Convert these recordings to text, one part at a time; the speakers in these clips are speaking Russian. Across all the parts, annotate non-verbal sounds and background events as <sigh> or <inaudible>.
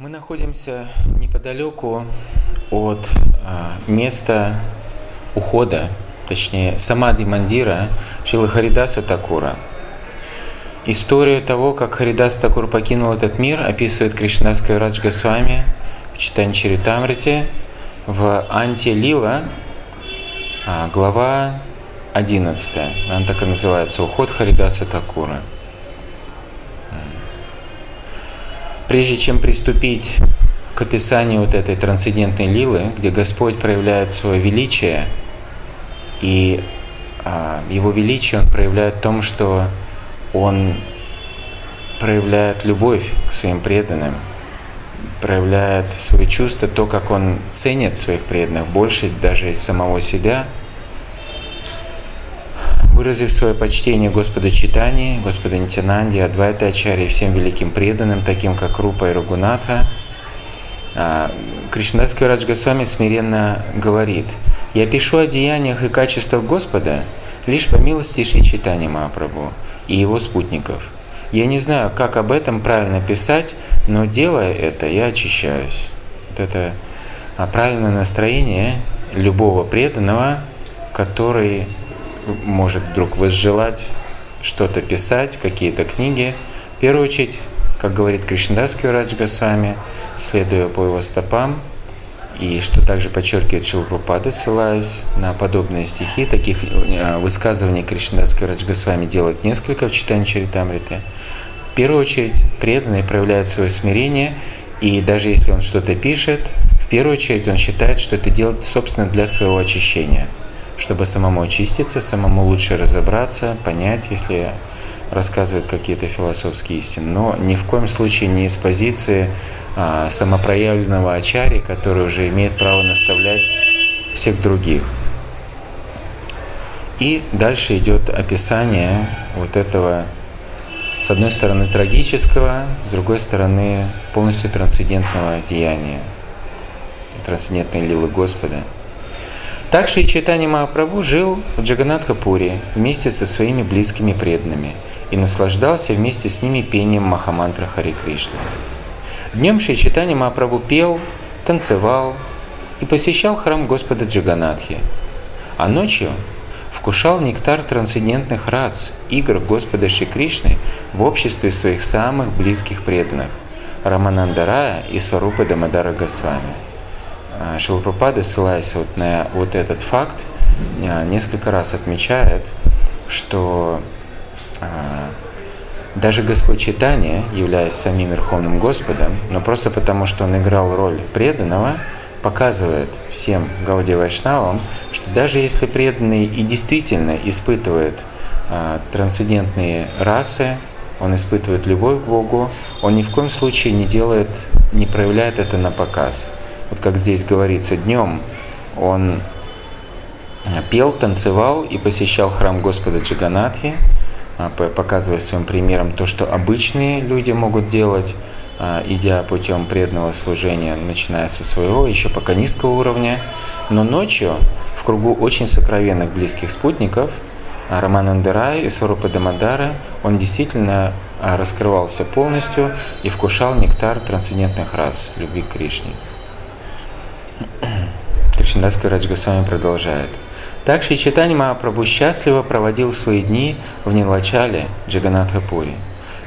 Мы находимся неподалеку от а, места ухода, точнее, Самади Мандира Шила Харидаса Такура. Историю того, как Харидас Такур покинул этот мир, описывает Кришнадская Раджга с вами в читании Чаритамрите в Анти-Лила, а, глава 11. Она так и называется «Уход Харидаса Такура». Прежде чем приступить к описанию вот этой трансцендентной лилы, где Господь проявляет свое величие, и а, Его величие Он проявляет в том, что Он проявляет любовь к своим преданным, проявляет свои чувства, то, как Он ценит своих преданных, больше даже из самого себя – Выразив свое почтение Господу Читани, Господу Нитянанде, Адвайта Ачаре и всем великим преданным, таким как Рупа и Рагунатха, а, Кришнадский Радж Госвами смиренно говорит, «Я пишу о деяниях и качествах Господа лишь по милости Шри Читани Махапрабху и его спутников. Я не знаю, как об этом правильно писать, но делая это, я очищаюсь». Вот это а, правильное настроение любого преданного, который может вдруг возжелать что-то писать, какие-то книги. В первую очередь, как говорит Кришнадасский Радж Госвами, следуя по его стопам, и что также подчеркивает Шилпрупада, ссылаясь на подобные стихи, таких э, высказываний Кришнадасский Радж Госвами делает несколько в читании Чаритамриты. В первую очередь, преданный проявляет свое смирение, и даже если он что-то пишет, в первую очередь он считает, что это делает, собственно, для своего очищения – чтобы самому очиститься, самому лучше разобраться, понять, если рассказывает какие-то философские истины, но ни в коем случае не из позиции а, самопроявленного ачари, который уже имеет право наставлять всех других. И дальше идет описание вот этого, с одной стороны, трагического, с другой стороны, полностью трансцендентного деяния, трансцендентной лилы Господа – так Шри Чайтани Махапрабху жил в Джаганатхапуре вместе со своими близкими преданными и наслаждался вместе с ними пением Махамантра Хари Кришны. Днем Шри Чайтани Махапрабху пел, танцевал и посещал храм Господа Джаганатхи, а ночью вкушал нектар трансцендентных рас, игр Господа Шри Кришны в обществе своих самых близких преданных Раманандарая и Сварупа Дамадара Госвами. А, Шилпрапада, ссылаясь вот на вот этот факт, а, несколько раз отмечает, что а, даже Господь Читания, являясь самим Верховным Господом, но просто потому, что Он играл роль преданного, показывает всем Гауди Вайшнавам, что даже если преданный и действительно испытывает а, трансцендентные расы, он испытывает любовь к Богу, он ни в коем случае не делает, не проявляет это на показ – вот как здесь говорится, днем он пел, танцевал и посещал храм Господа Джаганатхи, а, показывая своим примером то, что обычные люди могут делать, а, идя путем преданного служения, начиная со своего, еще пока низкого уровня. Но ночью в кругу очень сокровенных близких спутников а, Романандерая и Сварупа Дамадара он действительно раскрывался полностью и вкушал нектар трансцендентных рас любви к Кришне. Кришнадас Раджга с вами продолжает. Так Шри Читани Махапрабху счастливо проводил свои дни в Нилачале, Джаганатхапуре.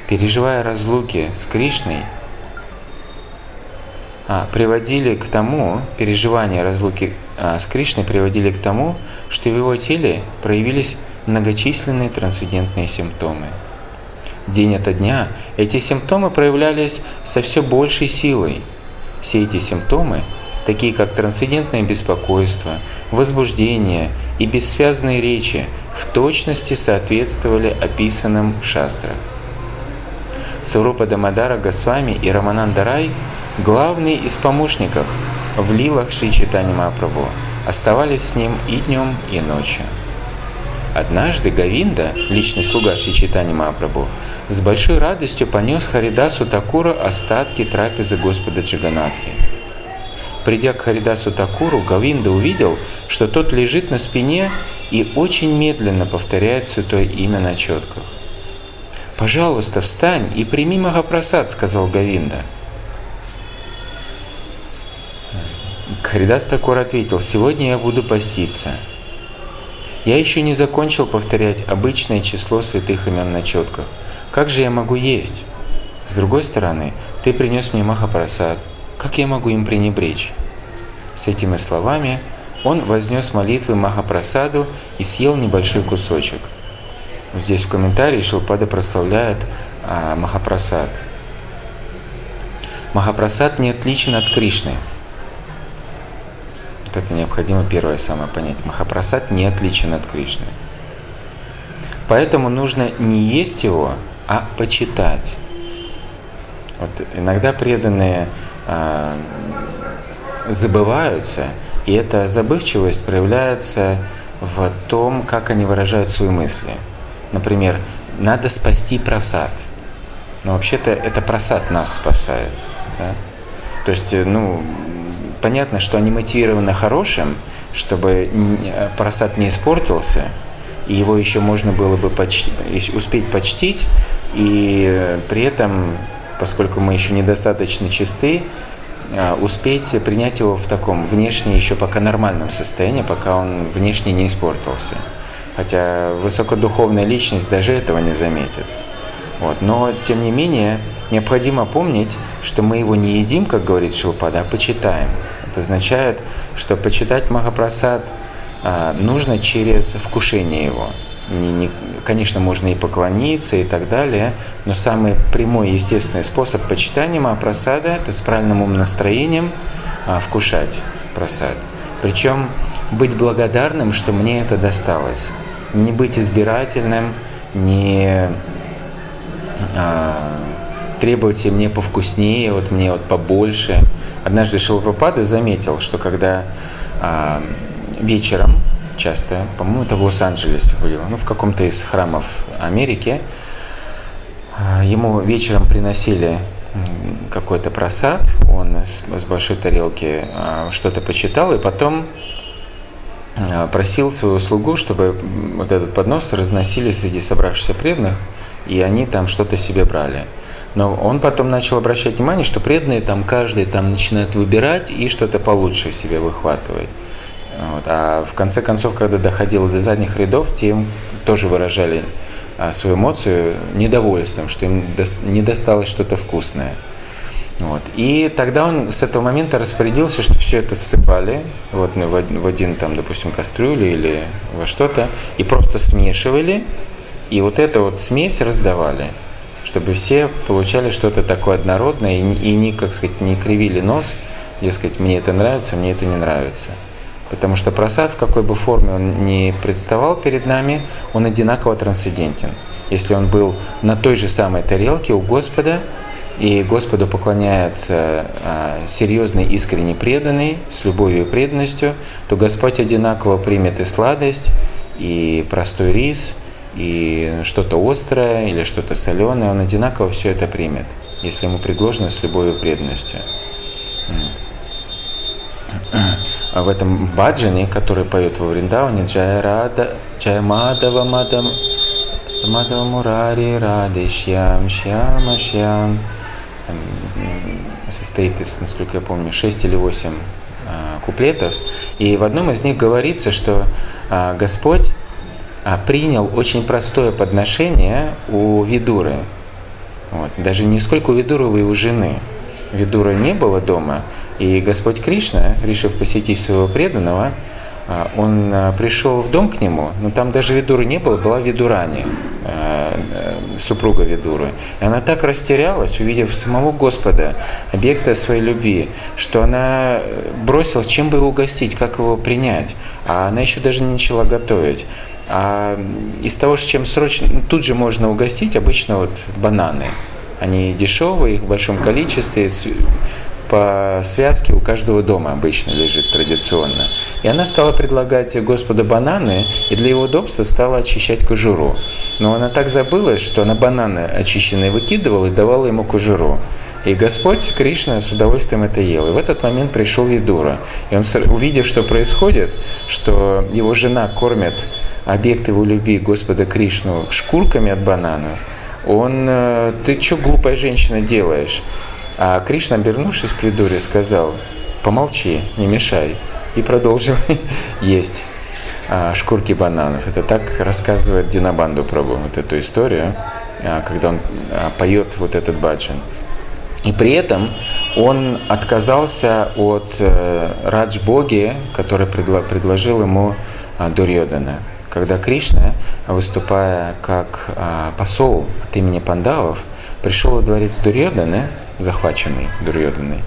Переживая разлуки с Кришной, а, приводили к тому, переживания разлуки а, с Кришной приводили к тому, что в его теле проявились многочисленные трансцендентные симптомы. День ото дня эти симптомы проявлялись со все большей силой. Все эти симптомы такие как трансцендентное беспокойство, возбуждение и бессвязные речи, в точности соответствовали описанным в шастрах. Сарупа Дамадара Госвами и Рамананда Рай, главные из помощников в лилах Шри Читани Мапрабху, оставались с ним и днем, и ночью. Однажды Гавинда, личный слуга Шри Читани Мапрабху, с большой радостью понес Харидасу Такура остатки трапезы Господа Джаганатхи. Придя к Харидасу Такуру, Гавинда увидел, что тот лежит на спине и очень медленно повторяет святое имя на четках. «Пожалуйста, встань и прими Махапрасад», — сказал Гавинда. Харидас Такур ответил, сегодня я буду поститься. Я еще не закончил повторять обычное число святых имен на четках. Как же я могу есть? С другой стороны, ты принес мне Махапрасад. Как я могу им пренебречь? С этими словами он вознес молитвы Махапрасаду и съел небольшой кусочек. Здесь в комментарии Шилпада прославляет а, Махапрасад. Махапрасад не отличен от Кришны. Вот это необходимо первое самое понять. Махапрасад не отличен от Кришны. Поэтому нужно не есть его, а почитать. Вот иногда преданные забываются, и эта забывчивость проявляется в том, как они выражают свои мысли. Например, надо спасти просад. Но вообще-то это просад нас спасает. Да? То есть, э, ну, понятно, что они мотивированы хорошим, чтобы просад не испортился, и его еще можно было бы почти, успеть почтить, и при этом, поскольку мы еще недостаточно чисты, а, успеть принять его в таком внешне еще пока нормальном состоянии, пока он внешне не испортился. Хотя высокодуховная личность даже этого не заметит. Вот. Но, тем не менее, необходимо помнить, что мы его не едим, как говорит Шилпада, а почитаем. Это означает, что почитать Махапрасад а, нужно через вкушение его. Не, не, конечно, можно и поклониться и так далее, но самый прямой естественный способ почитания Махапрасада – это с правильным умным настроением а, вкушать просад. Причем быть благодарным, что мне это досталось. Не быть избирательным, не а, требуйте мне повкуснее, вот мне вот побольше. Однажды Шилпрапада заметил, что когда а, вечером, часто, по-моему, это в Лос-Анджелесе было, ну, в каком-то из храмов Америки, а, ему вечером приносили какой-то просад, он с, большой тарелки а, что-то почитал, и потом а, просил свою слугу, чтобы вот этот поднос разносили среди собравшихся преданных, и они там что-то себе брали. Но он потом начал обращать внимание, что преданные там каждый там начинает выбирать и что-то получше себе выхватывать. Вот. А в конце концов, когда доходило до задних рядов, те тоже выражали а, свою эмоцию недовольством, что им не досталось что-то вкусное. Вот. И тогда он с этого момента распорядился, что все это ссыпали вот, в один, там, допустим, кастрюлю или во что-то, и просто смешивали, и вот эту вот смесь раздавали, чтобы все получали что-то такое однородное и, и не, как сказать, не кривили нос, дескать, мне это нравится, мне это не нравится. Потому что просад, в какой бы форме он ни представал перед нами, он одинаково трансцендентен. Если он был на той же самой тарелке у Господа, и Господу поклоняется а, серьезный, искренне преданный, с любовью и преданностью, то Господь одинаково примет и сладость, и простой рис – и что-то острое или что-то соленое, он одинаково все это примет, если ему предложено с любой преданностью. А в этом баджане, который поет во Вриндаване, Джая Рада, Джая Мадава Мадам, Мадава Мурари Рады Шьям Шьяма Шьям, состоит из, насколько я помню, 6 или 8 а, куплетов. И в одном из них говорится, что а, Господь а, принял очень простое подношение у Видуры. Вот. Даже не сколько у Видуровой, у жены. Видура не было дома, и Господь Кришна, решив посетить своего преданного, а, он а, пришел в дом к нему, но там даже Видуры не было, была Видурани, супруга Видуры. И она так растерялась, увидев самого Господа, объекта своей любви, что она бросилась, чем бы его угостить, как его принять. А она еще даже не начала готовить. А из того, чем срочно, тут же можно угостить, обычно вот бананы. Они дешевые, их в большом количестве, по связке у каждого дома обычно лежит традиционно. И она стала предлагать Господу бананы, и для его удобства стала очищать кожуру. Но она так забыла, что она бананы очищенные выкидывала и давала ему кожуру. И Господь Кришна с удовольствием это ел. И в этот момент пришел Видура. И он, увидев, что происходит, что его жена кормит объект его любви Господа Кришну шкурками от банана, он, э, ты что, глупая женщина, делаешь? А Кришна, обернувшись к Видуре, сказал, помолчи, не мешай, и продолжим <laughs> есть а, шкурки бананов. Это так рассказывает Динабанду Прабу, вот эту историю, а, когда он а, поет вот этот баджан. И при этом он отказался от э, Радж-боги, который предло- предложил ему Дурьодана. Когда Кришна, выступая как посол от имени пандавов, пришел во дворец Дурьоданы, захваченный Дурьоданой,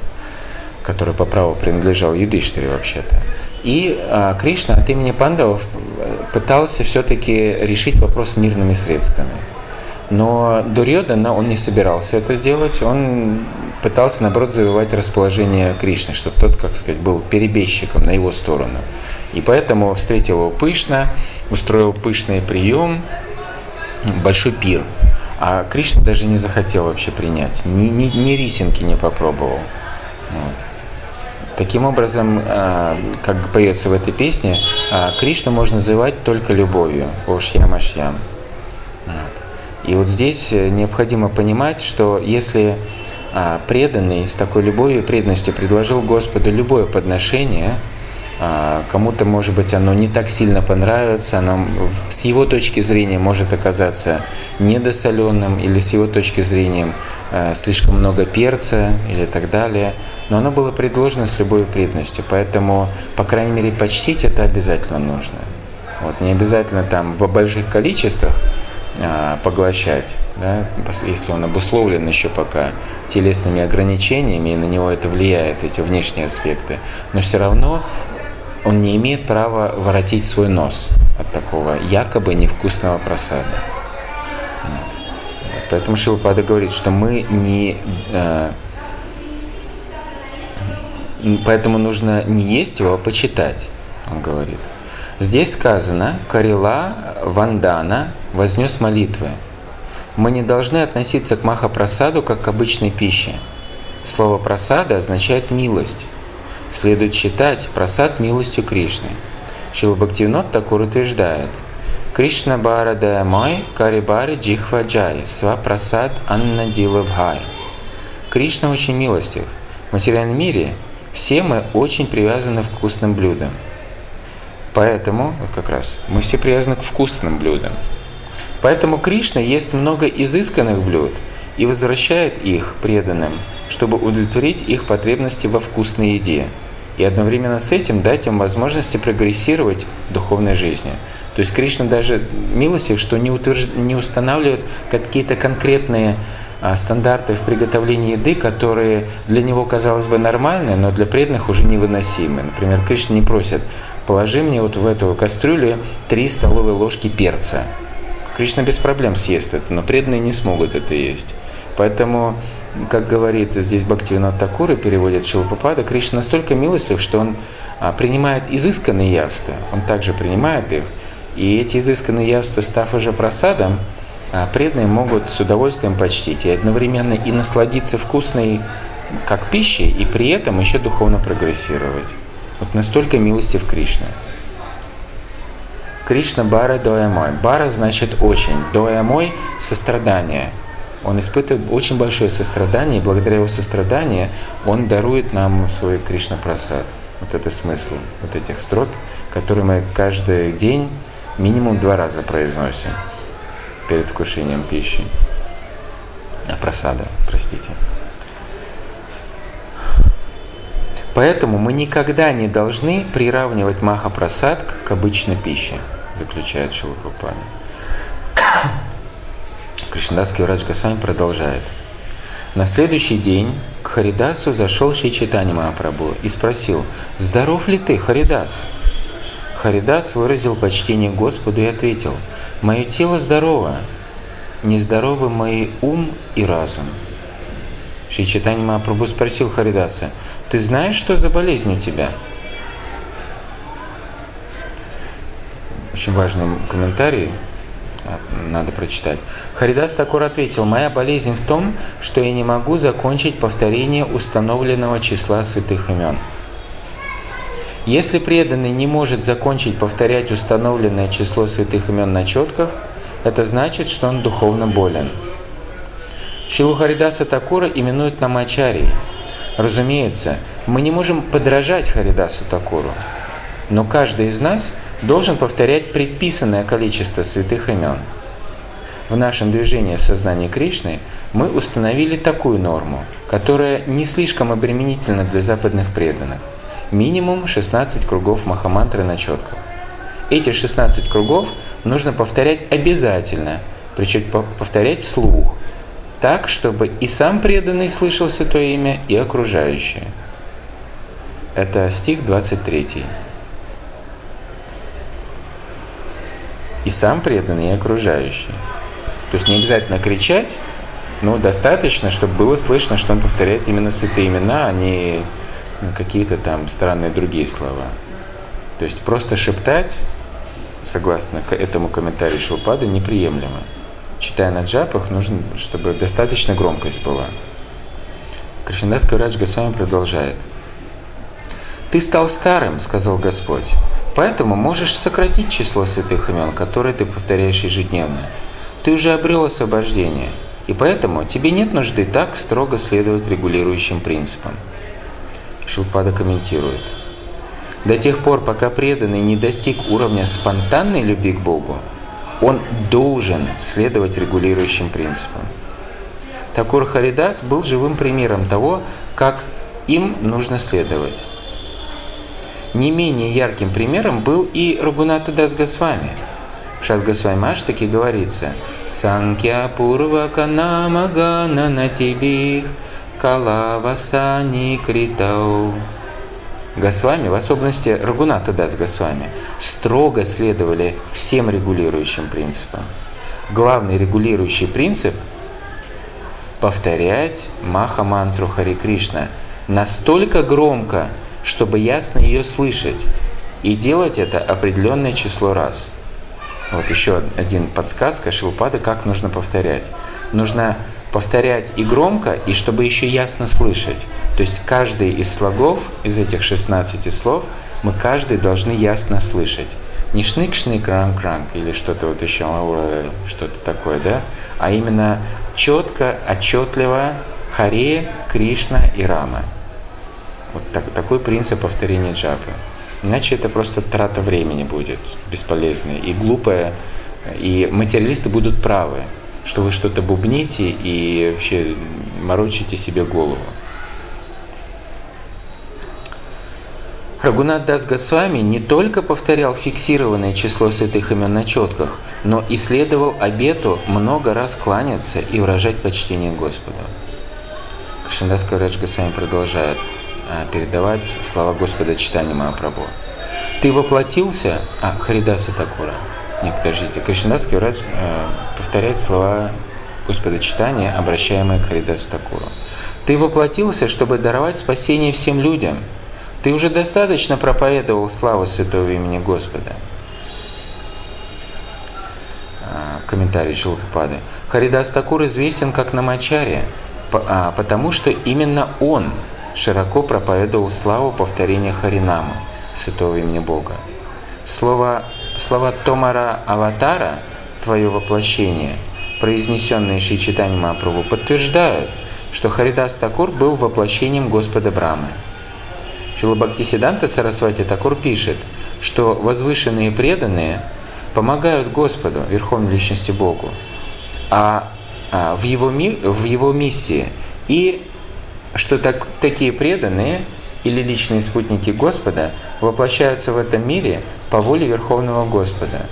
который по праву принадлежал Юдиштире вообще-то. И э, Кришна от имени пандавов пытался все-таки решить вопрос мирными средствами. Но Дурьодана, он не собирался это сделать, он пытался, наоборот, завоевать расположение Кришны, чтобы тот, как сказать, был перебежчиком на его сторону. И поэтому встретил его пышно, устроил пышный прием, большой пир. А Кришна даже не захотел вообще принять, ни, ни, ни рисинки не попробовал. Вот. Таким образом, а, как поется в этой песне, а, Кришну можно называть только любовью. Ошьям ашьям. И вот здесь э, необходимо понимать, что если преданный с такой любовью и преданностью предложил Господу любое подношение, кому-то, может быть, оно не так сильно понравится, оно с его точки зрения может оказаться недосоленным или с его точки зрения а, слишком много перца или так далее, но оно было предложено с любой преданностью, поэтому, по крайней мере, почтить это обязательно нужно. Вот, не обязательно там в больших количествах, а, поглощать, да, если он обусловлен еще пока телесными ограничениями, и на него это влияет, эти внешние аспекты, но все равно он не имеет права воротить свой нос от такого якобы невкусного просада. Вот. Поэтому Шилпада говорит, что мы не... Э, поэтому нужно не есть его, а почитать, он говорит. Здесь сказано «Карила Вандана вознес молитвы». Мы не должны относиться к Махапрасаду как к обычной пище. Слово «прасада» означает «милость». Следует считать прасад милостью Кришны. Шила Бхактивинод Такур утверждает Кришна Барада Май Карибари Джихва Джай Сва Прасад Анна Дилабхай. Кришна очень милостив. В материальном мире все мы очень привязаны к вкусным блюдам – Поэтому, вот как раз, мы все привязаны к вкусным блюдам. Поэтому Кришна ест много изысканных блюд и возвращает их преданным, чтобы удовлетворить их потребности во вкусной еде и одновременно с этим дать им возможности прогрессировать в духовной жизни. То есть Кришна даже милостив, что не, утвержд... не устанавливает какие-то конкретные а, стандарты в приготовлении еды, которые для него, казалось бы, нормальны, но для преданных уже невыносимы. Например, Кришна не просит, положи мне вот в эту кастрюлю три столовые ложки перца. Кришна без проблем съест это, но преданные не смогут это есть. Поэтому, как говорит здесь Бхактивинат Такура, переводит Шилпапада, Кришна настолько милостлив, что он а, принимает изысканные явства, он также принимает их, и эти изысканные явства, став уже просадом, а преданные могут с удовольствием почтить и одновременно и насладиться вкусной как пищей, и при этом еще духовно прогрессировать. Вот настолько милостив Кришна. Кришна Бара Доямой. Бара значит очень. Доямой – сострадание. Он испытывает очень большое сострадание, и благодаря его состраданию он дарует нам свой Кришна Прасад. Вот это смысл вот этих строк, которые мы каждый день минимум два раза произносим перед вкушением пищи. А просада, простите. Поэтому мы никогда не должны приравнивать маха-прасад к обычной пище, заключает Шилапрапада. Кришнадасский врач Гасвами продолжает. На следующий день к Харидасу зашел Шичитани Махапрабху и спросил, «Здоров ли ты, Харидас?» Харидас выразил почтение Господу и ответил, «Мое тело здорово, нездоровы мои ум и разум». Шри Читани Махапрабху спросил Харидаса, «Ты знаешь, что за болезнь у тебя?» Очень важный комментарий, надо прочитать. Харидас Такур ответил, «Моя болезнь в том, что я не могу закончить повторение установленного числа святых имен». Если преданный не может закончить повторять установленное число святых имен на четках, это значит, что он духовно болен. Шилу Харидаса Такура именуют намачарий. Разумеется, мы не можем подражать Харидасу Такуру, но каждый из нас должен повторять предписанное количество святых имен. В нашем движении в сознании Кришны мы установили такую норму, которая не слишком обременительна для западных преданных. Минимум 16 кругов Махамантры на четках. Эти 16 кругов нужно повторять обязательно, причем повторять вслух, так, чтобы и сам преданный слышал Святое Имя, и окружающие. Это стих 23. И сам преданный, и окружающий. То есть не обязательно кричать, но достаточно, чтобы было слышно, что он повторяет именно святые имена, а не какие-то там странные другие слова. То есть просто шептать, согласно этому комментарию Шилпада, неприемлемо. Читая на джапах, нужно, чтобы достаточно громкость была. Кришнадас Каврадж Госвами продолжает. «Ты стал старым, — сказал Господь, — поэтому можешь сократить число святых имен, которые ты повторяешь ежедневно. Ты уже обрел освобождение, и поэтому тебе нет нужды так строго следовать регулирующим принципам. Шилпада комментирует. До тех пор, пока преданный не достиг уровня спонтанной любви к Богу, он должен следовать регулирующим принципам. Такур Харидас был живым примером того, как им нужно следовать. Не менее ярким примером был и Рагуната Дас Госвами – в Шадгасваймаш таки говорится «Санкья пурвака намагана на тебе калавасани критау». Госвами, в особенности Рагуната Дас Госвами, строго следовали всем регулирующим принципам. Главный регулирующий принцип – повторять Маха-мантру Хари Кришна настолько громко, чтобы ясно ее слышать, и делать это определенное число раз – вот еще один подсказка Шилпада, как нужно повторять. Нужно повторять и громко, и чтобы еще ясно слышать. То есть каждый из слогов, из этих 16 слов, мы каждый должны ясно слышать. Не шнык-шнык, ранг-ранг или что-то вот еще, что-то такое, да? А именно четко, отчетливо Харе, Кришна и Рама. Вот так, такой принцип повторения джапы. Иначе это просто трата времени будет бесполезная и глупая. И материалисты будут правы, что вы что-то бубните и вообще морочите себе голову. Рагунат Дас Госвами не только повторял фиксированное число святых имен на четках, но и следовал обету много раз кланяться и выражать почтение Господу. Кришнадас Каврадж Госвами продолжает – передавать слова Господа читания Махапрабху. Ты воплотился, а Харидаса Такура, нет, подождите, Кришнадас Каврадж э, повторяет слова Господа читания, обращаемые к Харидасу Такуру. Ты воплотился, чтобы даровать спасение всем людям. Ты уже достаточно проповедовал славу святого имени Господа. А, комментарий Шилпады. Харидас Такур известен как Намачария, а, потому что именно он широко проповедовал славу повторения Харинама, святого имени Бога. Слово, слова Томара Аватара, твое воплощение, произнесенные Шичитани Мапрабху, подтверждают, что Харидас Такур был воплощением Господа Брамы. Шилабхактисиданта Сарасвати Такур пишет, что возвышенные преданные помогают Господу, Верховной Личности Богу, а, а в, его, в его миссии и что так, такие преданные или личные спутники Господа воплощаются в этом мире по воле Верховного Господа.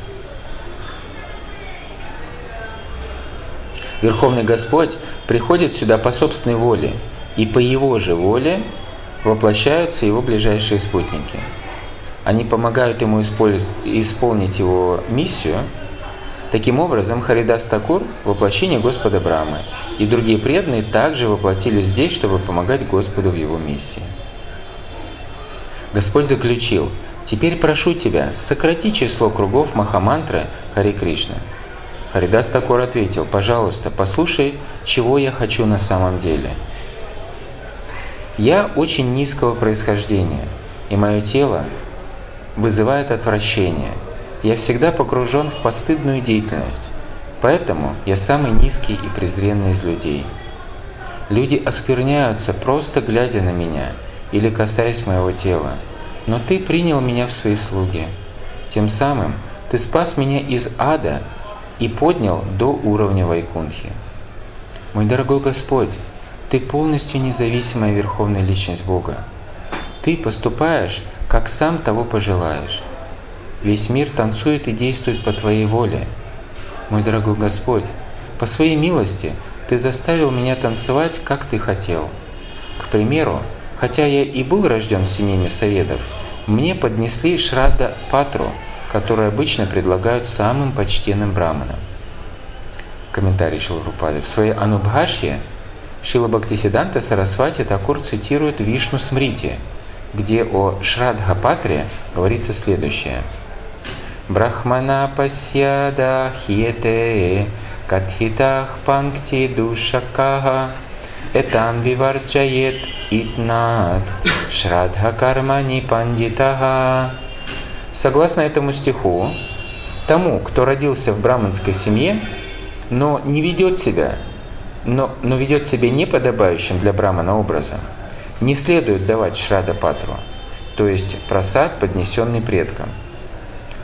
Верховный Господь приходит сюда по собственной воле, и по Его же воле воплощаются Его ближайшие спутники. Они помогают Ему исполнить Его миссию – Таким образом, Харидас Такур – воплощение Господа Брамы, и другие преданные также воплотились здесь, чтобы помогать Господу в его миссии. Господь заключил, «Теперь прошу тебя, сократи число кругов Махамантры Хари Кришна». Харидас Такур ответил, «Пожалуйста, послушай, чего я хочу на самом деле. Я очень низкого происхождения, и мое тело вызывает отвращение – я всегда погружен в постыдную деятельность, поэтому я самый низкий и презренный из людей. Люди оскверняются, просто глядя на меня или касаясь моего тела. Но Ты принял меня в свои слуги. Тем самым Ты спас меня из ада и поднял до уровня Вайкунхи. Мой дорогой Господь, Ты полностью независимая Верховная Личность Бога. Ты поступаешь, как сам того пожелаешь. Весь мир танцует и действует по Твоей воле. Мой дорогой Господь, по Своей милости Ты заставил меня танцевать, как Ты хотел. К примеру, хотя я и был рожден в семье мясоедов, мне поднесли Шрадда Патру, который обычно предлагают самым почтенным браманам. Комментарий Шилрупады. В своей Анубхашье Шила Бхактисиданта Сарасвати Такур цитирует Вишну Смрити, где о Шрадхапатре говорится следующее – Брахмана пасьяда хьете катхитах панкти душакаха этан виварчает итнат шрадха кармани пандитаха. Согласно этому стиху, тому, кто родился в браманской семье, но не ведет себя, но, но ведет себя неподобающим для брамана образом, не следует давать шрада патру, то есть просад, поднесенный предкам –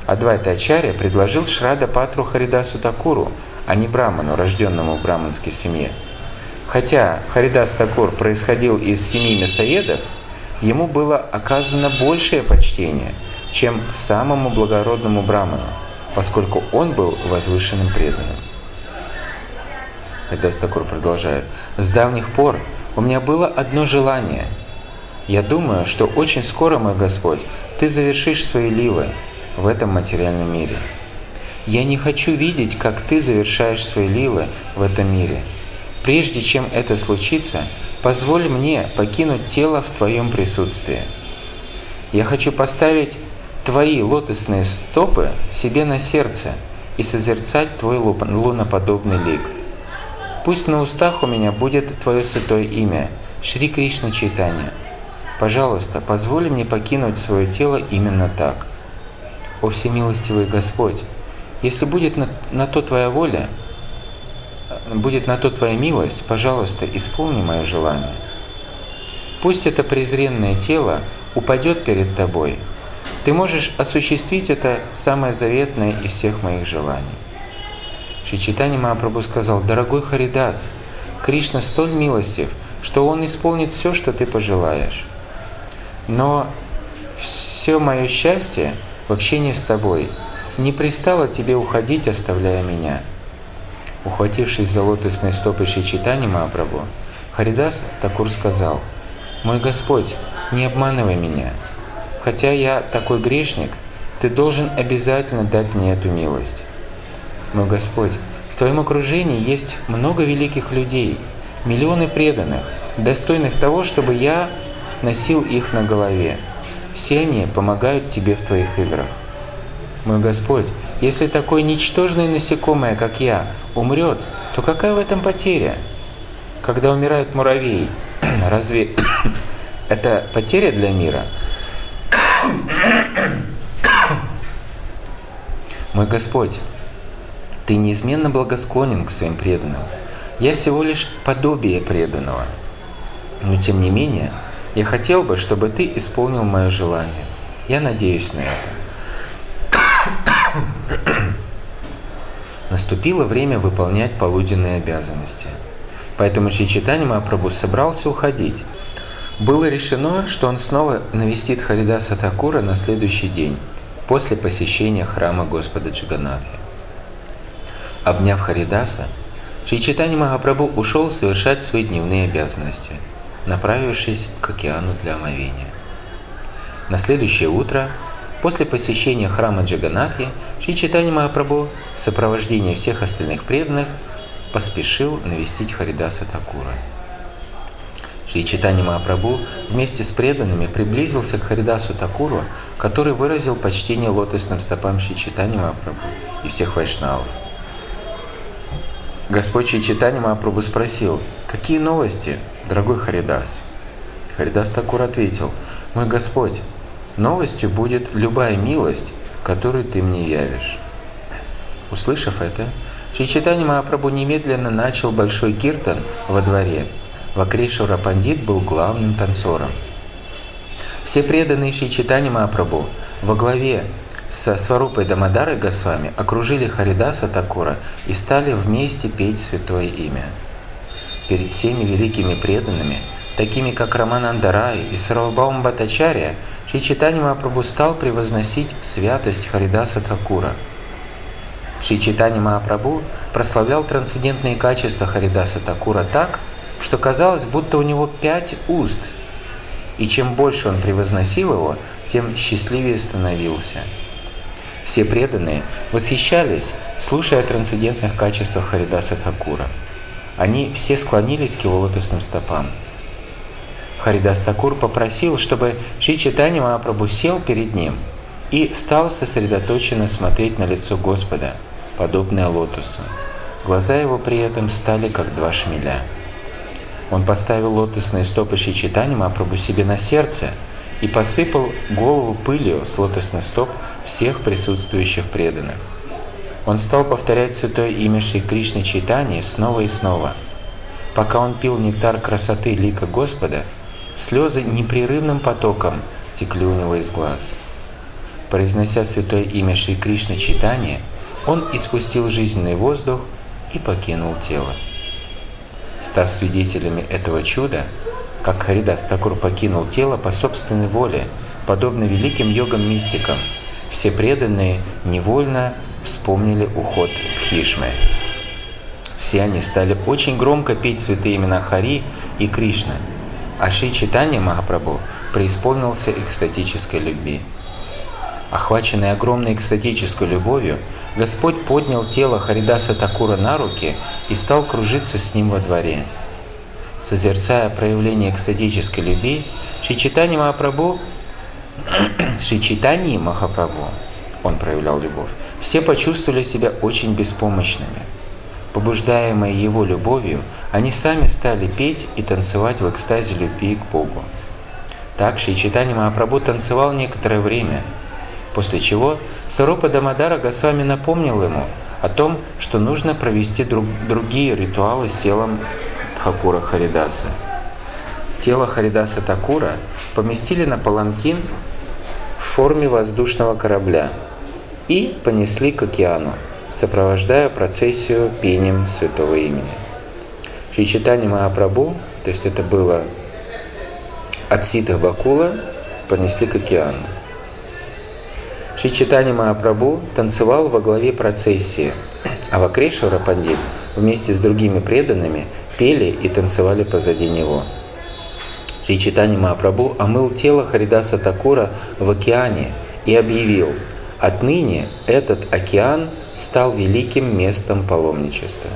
Адвайта Ачарья предложил Шрада Патру Харидасу Такуру, а не Браману, рожденному в браманской семье. Хотя Харидас Такур происходил из семьи мясоедов, ему было оказано большее почтение, чем самому благородному Браману, поскольку он был возвышенным преданным. Харидас Такур продолжает. «С давних пор у меня было одно желание. Я думаю, что очень скоро, мой Господь, Ты завершишь свои лилы, в этом материальном мире. Я не хочу видеть, как ты завершаешь свои лилы в этом мире. Прежде чем это случится, позволь мне покинуть тело в твоем присутствии. Я хочу поставить твои лотосные стопы себе на сердце и созерцать твой луноподобный лик. Пусть на устах у меня будет твое святое имя, Шри Кришна Чайтанья. Пожалуйста, позволь мне покинуть свое тело именно так – о всемилостивый Господь, если будет на, на то Твоя воля, будет на то Твоя милость, пожалуйста, исполни мое желание. Пусть это презренное тело упадет перед Тобой. Ты можешь осуществить это самое заветное из всех моих желаний. Шичитани Махапрабху сказал, «Дорогой Харидас, Кришна столь милостив, что Он исполнит все, что ты пожелаешь. Но все мое счастье в общении с тобой. Не пристало тебе уходить, оставляя меня. Ухватившись за лотосной стопы Шичитани Махапрабху, Харидас Такур сказал, «Мой Господь, не обманывай меня. Хотя я такой грешник, ты должен обязательно дать мне эту милость. Мой Господь, в Твоем окружении есть много великих людей, миллионы преданных, достойных того, чтобы я носил их на голове. Все они помогают тебе в твоих играх. Мой Господь, если такое ничтожное насекомое, как я, умрет, то какая в этом потеря? Когда умирают муравьи, <clears throat> разве <clears throat> это потеря для мира? <clears throat> Мой Господь, Ты неизменно благосклонен к своим преданным. Я всего лишь подобие преданного. Но тем не менее, я хотел бы, чтобы ты исполнил мое желание. Я надеюсь на это. Наступило время выполнять полуденные обязанности. Поэтому Шичитани Махапрабху собрался уходить. Было решено, что он снова навестит Харидаса Такура на следующий день, после посещения храма Господа Джаганатхи. Обняв Харидаса, Шичитани Махапрабху ушел совершать свои дневные обязанности – направившись к океану для омовения. На следующее утро, после посещения храма Джаганатхи, Шри Чайтанья Махапрабху в сопровождении всех остальных преданных поспешил навестить Харидаса Такура. Шри Чайтанья Махапрабху вместе с преданными приблизился к Харидасу Такуру, который выразил почтение лотосным стопам Шри Чайтанья Махапрабху и всех вайшнавов. Господь Шри Чайтанья Махапрабху спросил, какие новости дорогой Харидас. Харидас Такур ответил, «Мой Господь, новостью будет любая милость, которую ты мне явишь». Услышав это, Шичитани Махапрабху немедленно начал большой киртан во дворе, Вакрешвара Пандит был главным танцором. Все преданные Шри Читани Махапрабху во главе со Сварупой Дамадарой Госвами окружили Харидаса Такура и стали вместе петь святое имя. Перед всеми великими преданными, такими как Рамананда Рай и Сарвабаум Батачария, Шри Читани Махапрабху стал превозносить святость Харидаса Такура. Шри Читани Махапрабху прославлял трансцендентные качества Харидаса Такура так, что казалось, будто у него пять уст, и чем больше он превозносил его, тем счастливее становился – все преданные восхищались, слушая о трансцендентных качествах Харидаса Такура. Они все склонились к его лотосным стопам. Харидас Такур попросил, чтобы Шри Читани Махапрабху сел перед ним и стал сосредоточенно смотреть на лицо Господа, подобное лотосу. Глаза его при этом стали как два шмеля. Он поставил лотосные стопы Шри Читани Махапрабху себе на сердце – и посыпал голову пылью с лотосных стоп всех присутствующих преданных. Он стал повторять святое имя Шри Кришны Чайтани снова и снова. Пока он пил нектар красоты лика Господа, слезы непрерывным потоком текли у него из глаз. Произнося святое имя Шри Кришны Чайтани, он испустил жизненный воздух и покинул тело. Став свидетелями этого чуда, как Харидас Такур покинул тело по собственной воле, подобно великим йогам-мистикам. Все преданные невольно вспомнили уход Пхишмы. Все они стали очень громко петь святые имена Хари и Кришна, а Шри Читани Махапрабху преисполнился экстатической любви. Охваченный огромной экстатической любовью, Господь поднял тело Харидаса Такура на руки и стал кружиться с ним во дворе – созерцая проявление экстатической любви, Шичитани Махапрабху, <clears throat> Шичитани Махапрабху, он проявлял любовь, все почувствовали себя очень беспомощными. Побуждаемые его любовью, они сами стали петь и танцевать в экстазе любви к Богу. Так Шичитани Махапрабху танцевал некоторое время, после чего Сарупа Дамадара Госвами напомнил ему о том, что нужно провести друг, другие ритуалы с телом Хакура Харидаса. Тело Харидаса Такура поместили на паланкин в форме воздушного корабля и понесли к океану, сопровождая процессию пением святого имени. Шри Читани то есть это было от Сита Бакула, понесли к океану. Шри Читани танцевал во главе процессии, а Вакрешвара Пандит вместе с другими преданными пели и танцевали позади него. Шри Читани омыл тело Харидаса Такура в океане и объявил, отныне этот океан стал великим местом паломничества.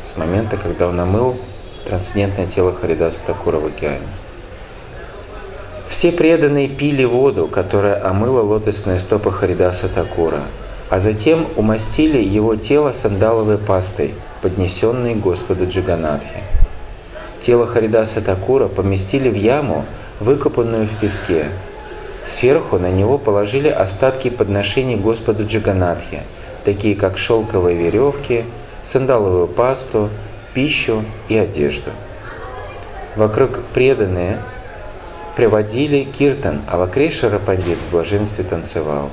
С момента, когда он омыл трансцендентное тело Харидаса Такура в океане. Все преданные пили воду, которая омыла лотосные стопы Харидаса Такура, а затем умастили его тело сандаловой пастой – поднесенный Господу Джиганатхи. Тело Харидаса Такура поместили в яму, выкопанную в песке. Сверху на него положили остатки подношений Господу Джиганатхи, такие как шелковые веревки, сандаловую пасту, пищу и одежду. Вокруг преданные приводили киртан, а Вакрешара Пандит в блаженстве танцевал.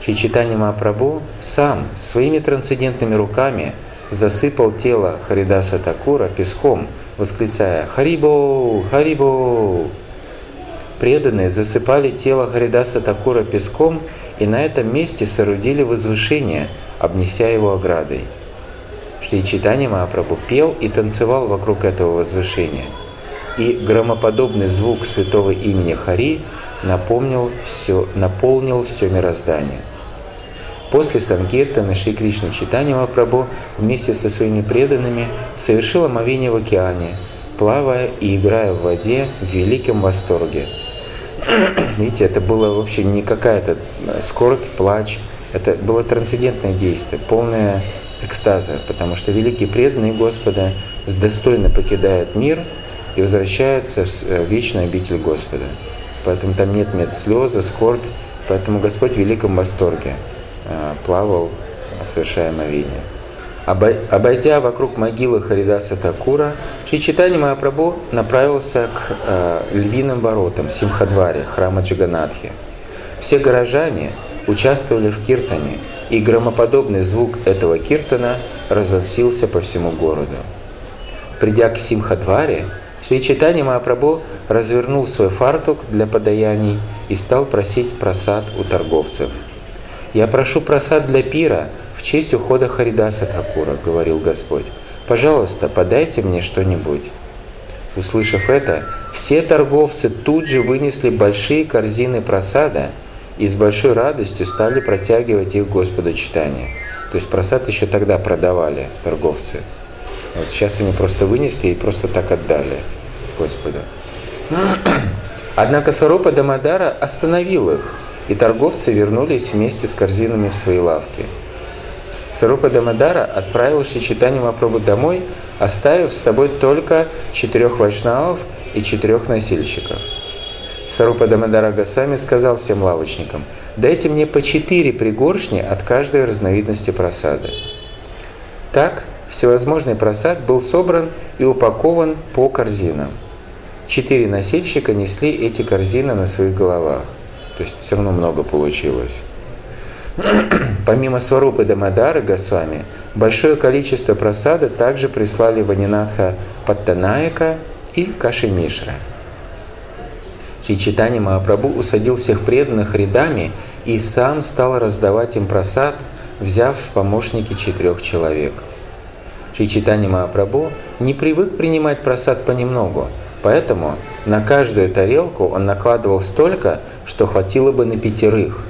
Чичитани Махапрабху сам своими трансцендентными руками – засыпал тело Харидаса Такура песком, восклицая «Харибо! Харибо!». Преданные засыпали тело Харидаса Такура песком и на этом месте соорудили возвышение, обнеся его оградой. Шри Читани Махапрабху пел и танцевал вокруг этого возвышения. И громоподобный звук святого имени Хари напомнил все, наполнил все мироздание. После Санкиртана Шри Кришна Читани Махапрабху вместе со своими преданными совершил омовение в океане, плавая и играя в воде в великом восторге. Видите, это было вообще не какая-то скорбь, плач, это было трансцендентное действие, полное экстаза, потому что великие преданные Господа достойно покидают мир и возвращаются в э, вечную обитель Господа. Поэтому там нет нет слезы, скорбь, поэтому Господь в великом восторге. Э, плавал, совершая омовение. Обойдя вокруг могилы Харидаса Такура, Шри Читани Махапрабху направился к э, львиным воротам Симхадваре, храма Джаганатхи. Все горожане участвовали в киртане, и громоподобный звук этого киртана разносился по всему городу. Придя к Симхадваре, Шри Читани Махапрабху развернул свой фартук для подаяний и стал просить просад у торговцев. «Я прошу просад для пира, в честь ухода Харидаса Такура, говорил Господь. Пожалуйста, подайте мне что-нибудь. Услышав это, все торговцы тут же вынесли большие корзины просада и с большой радостью стали протягивать их Господу читания. То есть просад еще тогда продавали торговцы. Вот сейчас они просто вынесли и просто так отдали Господу. <clears throat> Однако Сарупа Дамадара остановил их, и торговцы вернулись вместе с корзинами в свои лавки – Сарупа Дамадара отправил Шичитани Мапрабху домой, оставив с собой только четырех вайшнавов и четырех носильщиков. Сарупа Дамадара Гасами сказал всем лавочникам, «Дайте мне по четыре пригоршни от каждой разновидности просады». Так всевозможный просад был собран и упакован по корзинам. Четыре носильщика несли эти корзины на своих головах. То есть все равно много получилось. <clears throat> Помимо Сварупы Дамадары Госвами, большое количество просада также прислали Ванинатха Паттанаека и Кашимишра. Читани Махапрабху усадил всех преданных рядами и сам стал раздавать им просад, взяв в помощники четырех человек. Читани Махапрабху не привык принимать просад понемногу, поэтому на каждую тарелку он накладывал столько, что хватило бы на пятерых –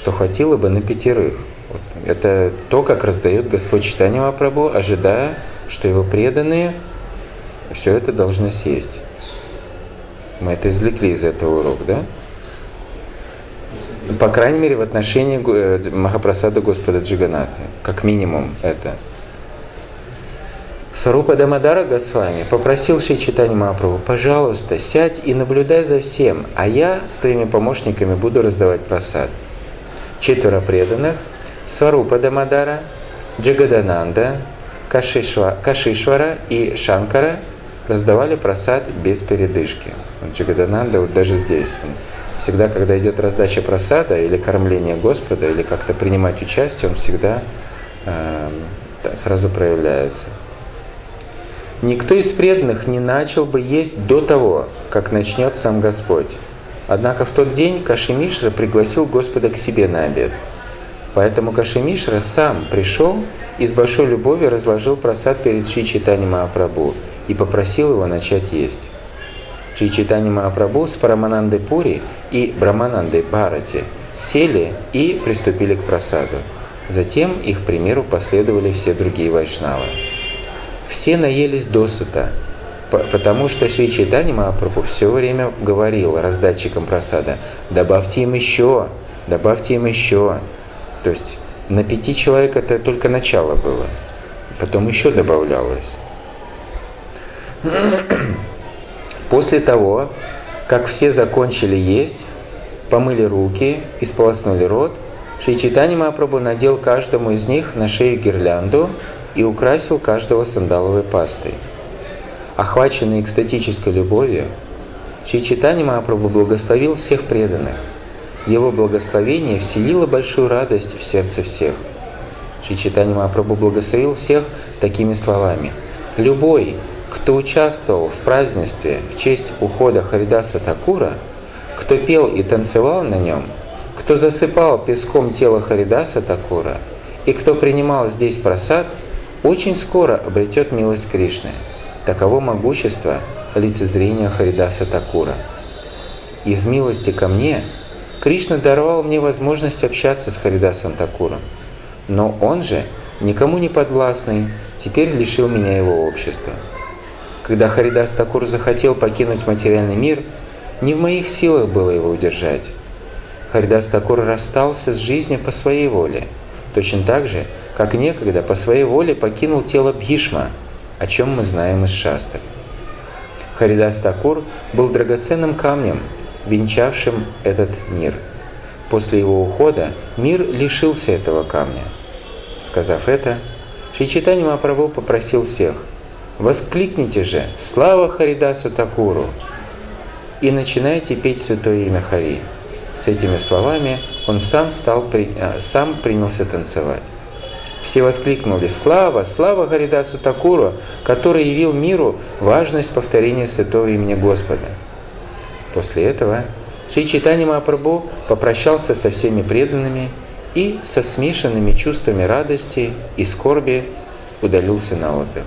что хватило бы на пятерых. Вот. Это то, как раздает Господь читание Мапрабху, ожидая, что его преданные все это должны съесть. Мы это извлекли из этого урока, да? По крайней мере, в отношении э, Махапрасада Господа Джиганаты. Как минимум это. Сарупа Дамадара Госвами попросил Шри Читани Махапрабху, пожалуйста, сядь и наблюдай за всем, а я с твоими помощниками буду раздавать просад четверо преданных, Сварупа Дамадара, Джагадананда, Кашишва, Кашишвара и Шанкара раздавали просад без передышки. Джагадананда вот даже здесь. всегда, когда идет раздача просада или кормление Господа, или как-то принимать участие, он всегда э, сразу проявляется. Никто из преданных не начал бы есть до того, как начнет сам Господь. Однако в тот день Кашимишра пригласил Господа к себе на обед. Поэтому Кашимишра сам пришел и с большой любовью разложил просад перед Шри Читани Махапрабху и попросил его начать есть. Шри Читани Махапрабху с Параманандой Пури и Браманандой Бхарати сели и приступили к просаду. Затем их примеру последовали все другие вайшнавы. Все наелись досыта, Потому что Шри Чайтани Махапрабху все время говорил раздатчикам просада, добавьте им еще, добавьте им еще. То есть на пяти человек это только начало было. Потом еще добавлялось. После того, как все закончили есть, помыли руки и сполоснули рот, Шри Чайтани Махапрабху надел каждому из них на шею гирлянду и украсил каждого сандаловой пастой – Охваченный экстатической любовью, Чичитани Махапрабху благословил всех преданных. Его благословение вселило большую радость в сердце всех. Чичитани Махапрабху благословил всех такими словами. «Любой, кто участвовал в празднестве в честь ухода Харидаса Такура, кто пел и танцевал на нем, кто засыпал песком тело Харидаса Такура и кто принимал здесь просад, очень скоро обретет милость Кришны. Таково могущество лицезрения Харидаса Такура. Из милости ко мне Кришна даровал мне возможность общаться с Харидасом Такуром, но он же, никому не подвластный, теперь лишил меня его общества. Когда Харидас Такур захотел покинуть материальный мир, не в моих силах было его удержать. Харидас Такур расстался с жизнью по своей воле, точно так же, как некогда по своей воле покинул тело Бхишма – о чем мы знаем из шастр. Харидас Такур был драгоценным камнем, венчавшим этот мир. После его ухода мир лишился этого камня. Сказав это, Шри Читани Махапрабху попросил всех, воскликните же «Слава Харидасу Такуру!» и начинайте петь святое имя Хари. С этими словами он сам, стал, э, сам принялся танцевать. Все воскликнули «Слава! Слава Харидасу Такуру, который явил миру важность повторения святого имени Господа!» После этого Шри Читани Махапрабху попрощался со всеми преданными и со смешанными чувствами радости и скорби удалился на отдых.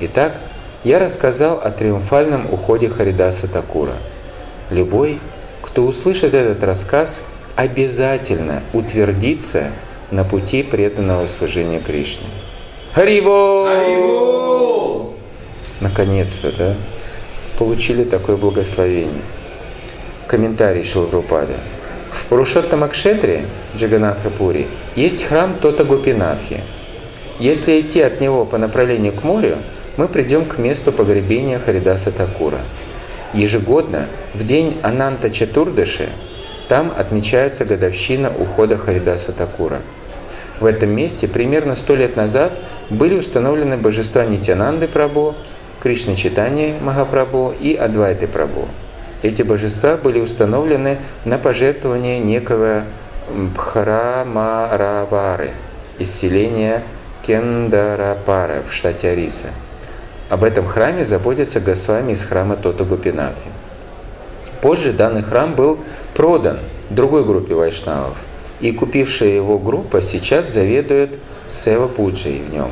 Итак, я рассказал о триумфальном уходе Харидаса Такура. Любой, кто услышит этот рассказ, обязательно утвердится на пути преданного служения Кришне. Харибо! Харибо! Наконец-то, да? Получили такое благословение. Комментарий Шилгрупада. В Пурушоттамакшетре, Джаганатхапури, есть храм Тота Гупинатхи. Если идти от него по направлению к морю, мы придем к месту погребения Харидаса Такура. Ежегодно, в день Ананта Чатурдыши, там отмечается годовщина ухода Харидаса Такура. В этом месте примерно сто лет назад были установлены божества Нитянанды Прабhu, Кришна Читания Махапрабху и Адвайты Прабху. Эти божества были установлены на пожертвование некого Бхарамаравары из селения Кендарапара в штате Ариса. Об этом храме заботится Госвами из храма Тота Гупинатхи. Позже данный храм был продан другой группе вайшнавов, и купившая его группа сейчас заведует Сева Пуджей в нем.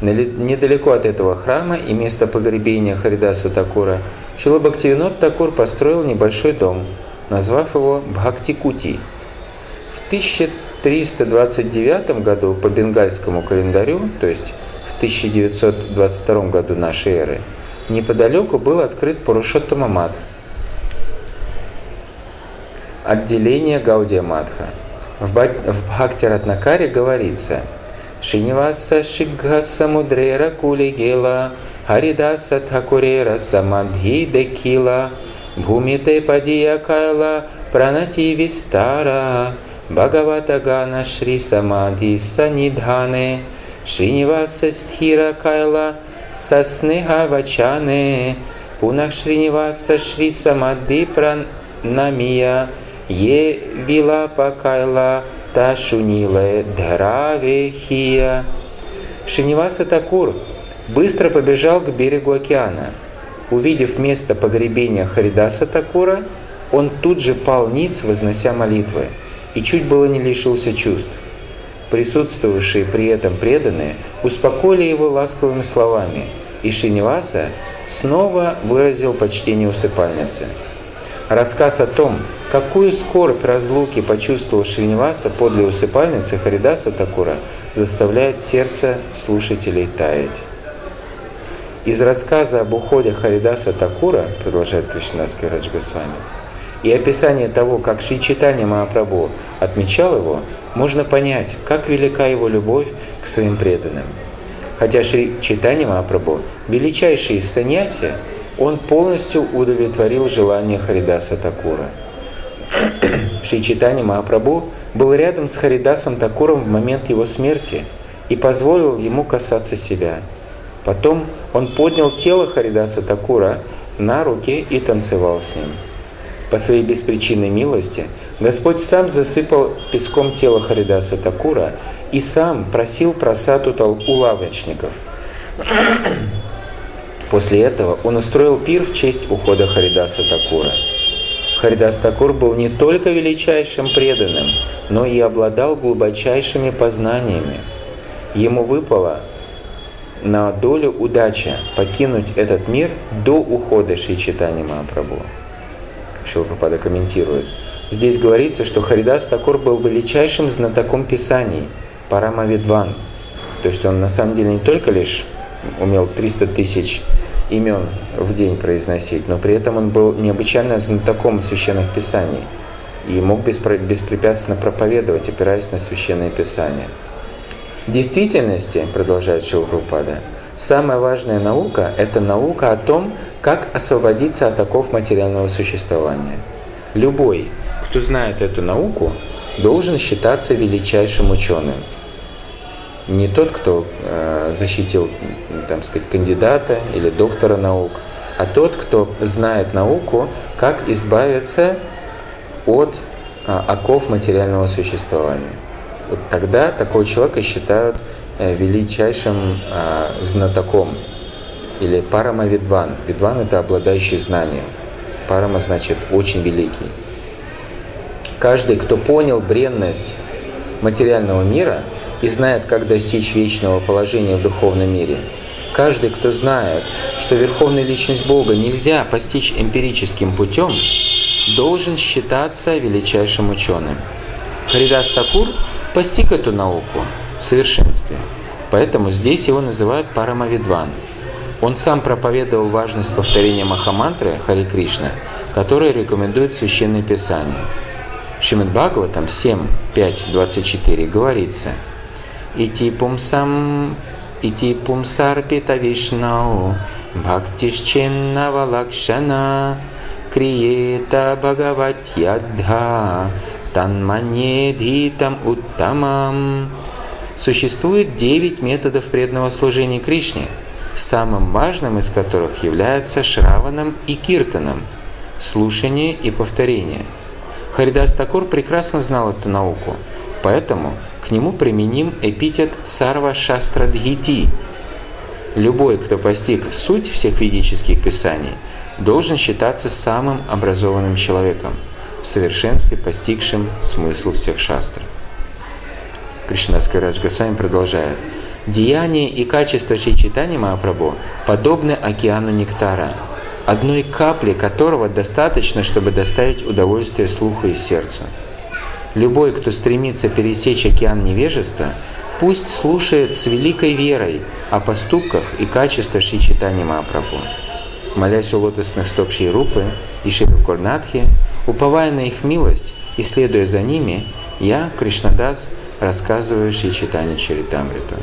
Недалеко от этого храма и места погребения Харидаса Такура Шила Бхактивинод Такур построил небольшой дом, назвав его Бхактикути. В 1329 году по бенгальскому календарю, то есть в 1922 году нашей эры, неподалеку был открыт Пурушоттама Мадх, отделение Гаудия Мадха. В Бхактиратнакаре говорится Шиниваса Шигха Самудрера Кулигела Харидаса Тхакурера Самадхи Декила Бхумите Падия Кайла Пранати Вистара Бхагавата Гана Шри Самадхи Санидхане Шриниваса Стхира Кайла Саснеха Вачане Пунах Шриниваса Шри Самадхи Пранамия Е Вилапа Кайла Ташуниле Дхараве Шиниваса Такур быстро побежал к берегу океана. Увидев место погребения Харидаса Такура, он тут же пал ниц, вознося молитвы, и чуть было не лишился чувств. Присутствовавшие при этом преданные успокоили его ласковыми словами, и Шиниваса снова выразил почтение усыпальнице. Рассказ о том, какую скорбь разлуки почувствовал Шриниваса подле усыпальницы Харидаса Такура, заставляет сердце слушателей таять. Из рассказа об уходе Харидаса Такура, продолжает Кришнаский Радж Госвами, и описание того, как Шри Читани Махапрабху отмечал его, можно понять, как велика его любовь к своим преданным. Хотя Шри Читани Махапрабху величайший из саньяси, он полностью удовлетворил желание Харидаса Такура. <clears throat> Шри Читани Махапрабху был рядом с Харидасом Такуром в момент его смерти и позволил ему касаться себя – Потом он поднял тело Харидаса Такура на руки и танцевал с ним. По своей беспричинной милости Господь сам засыпал песком тело Харидаса Такура и сам просил просату у лавочников. <clears throat> После этого он устроил пир в честь ухода Харидаса Такура. Харидас Такур был не только величайшим преданным, но и обладал глубочайшими познаниями. Ему выпало на долю удачи покинуть этот мир до ухода Шри Читани Махапрабху. Шилпрапада комментирует. Здесь говорится, что Харидас Такур был величайшим знатоком Писаний, Парамавидван. То есть он на самом деле не только лишь умел 300 тысяч имен в день произносить, но при этом он был необычайно знатоком священных писаний и мог беспрепятственно проповедовать, опираясь на священные писания. В действительности, продолжает Шилпрупада, самая важная наука – это наука о том, как освободиться от оков материального существования. Любой, кто знает эту науку, должен считаться величайшим ученым. Не тот, кто э, защитил, там сказать, кандидата или доктора наук, а тот, кто знает науку, как избавиться от э, оков материального существования. Вот тогда такого человека считают э, величайшим знатоком или парама видван. Видван это обладающий знанием. Парама значит очень великий. Каждый, кто понял бренность материального мира и знает, как достичь вечного положения в духовном мире, каждый, кто знает, что Верховная Личность Бога нельзя постичь эмпирическим путем, должен считаться величайшим ученым. Харидас Такур постиг эту науку в совершенстве, поэтому здесь его называют Парамавидван. Он сам проповедовал важность повторения Махамантры Хари Кришна, которую рекомендует Священное Писание – Шримад Бхагаватам 7, 5, 24 говорится «Ити пумсам, ити пумсар пита вишнау, бхактишченна лакшана, криета бхагаватьядха, танманедхитам уттамам». Существует девять методов преданного служения Кришне, самым важным из которых является шраваном и киртаном, слушание и повторение – Харидас Такур прекрасно знал эту науку, поэтому к нему применим эпитет Сарва Шастрадхити. Любой, кто постиг суть всех ведических писаний, должен считаться самым образованным человеком, в совершенстве постигшим смысл всех шастров. Кришнадас Карадж Госвами продолжает. Деяния и качество Шичитани Махапрабху подобны океану нектара – одной капли которого достаточно, чтобы доставить удовольствие слуху и сердцу. Любой, кто стремится пересечь океан невежества, пусть слушает с великой верой о поступках и качествах Шри Читани Махапрабху. Молясь у лотосных стоп Шри Рупы и Шри Курнатхи, уповая на их милость и следуя за ними, я, Кришнадас, рассказываю Шри Читани Чаритамриту.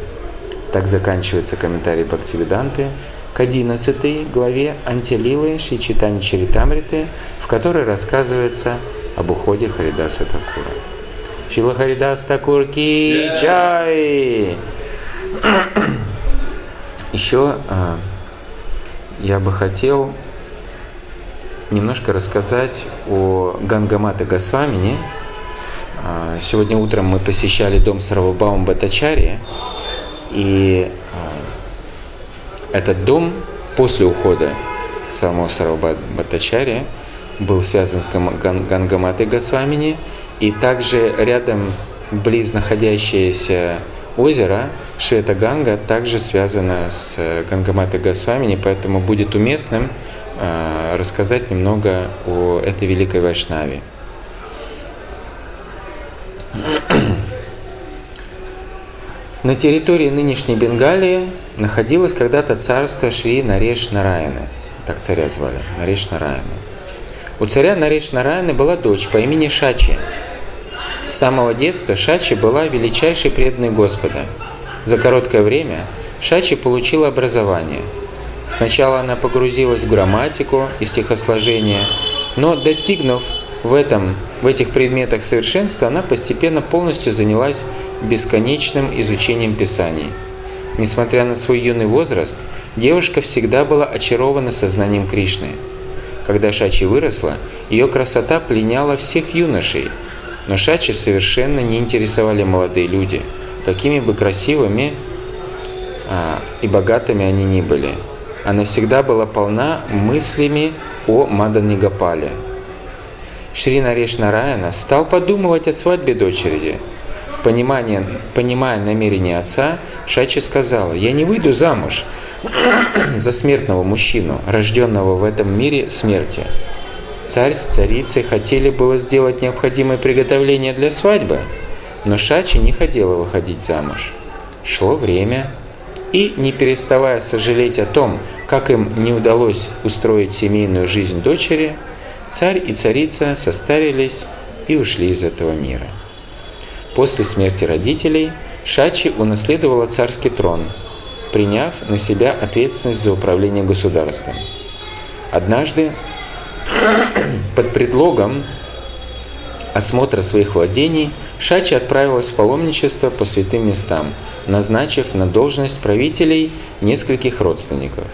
Так заканчивается комментарий Бхактивиданты к 11 главе Антилилы Шичитани Чаритамриты, в которой рассказывается об уходе Харидаса Такура. Шила Харидас Такур ки чай! <coughs> Еще а, я бы хотел немножко рассказать о Гангамата Госвамине. А, сегодня утром мы посещали дом Сарвабаум Батачари, и этот дом после ухода самого Сарвабхатачарья был связан с Гангаматой Госвамини, и также рядом близ находящееся озеро Швета Ганга также связано с Гангаматой Госвамини, поэтому будет уместным э, рассказать немного о этой великой Вайшнаве. <clears throat> На территории нынешней Бенгалии находилось когда-то царство Шри Нареш Нараяна. Так царя звали, Нареш Нараяна. У царя Нареш Нараяна была дочь по имени Шачи. С самого детства Шачи была величайшей преданной Господа. За короткое время Шачи получила образование. Сначала она погрузилась в грамматику и стихосложение, но достигнув в, этом, в этих предметах совершенства она постепенно полностью занялась бесконечным изучением Писаний. Несмотря на свой юный возраст, девушка всегда была очарована сознанием Кришны. Когда Шачи выросла, ее красота пленяла всех юношей, но Шачи совершенно не интересовали молодые люди, какими бы красивыми а, и богатыми они ни были. Она всегда была полна мыслями о Маданигапале – Шри Нареш Нараяна стал подумывать о свадьбе дочери. Понимание, понимая намерение отца, Шачи сказала, «Я не выйду замуж <clears throat> за смертного мужчину, рожденного в этом мире смерти». Царь с царицей хотели было сделать необходимые приготовления для свадьбы, но Шачи не хотела выходить замуж. Шло время, и, не переставая сожалеть о том, как им не удалось устроить семейную жизнь дочери, Царь и царица состарились и ушли из этого мира. После смерти родителей Шачи унаследовала царский трон, приняв на себя ответственность за управление государством. Однажды <clears throat> под предлогом осмотра своих владений Шачи отправилась в паломничество по святым местам, назначив на должность правителей нескольких родственников.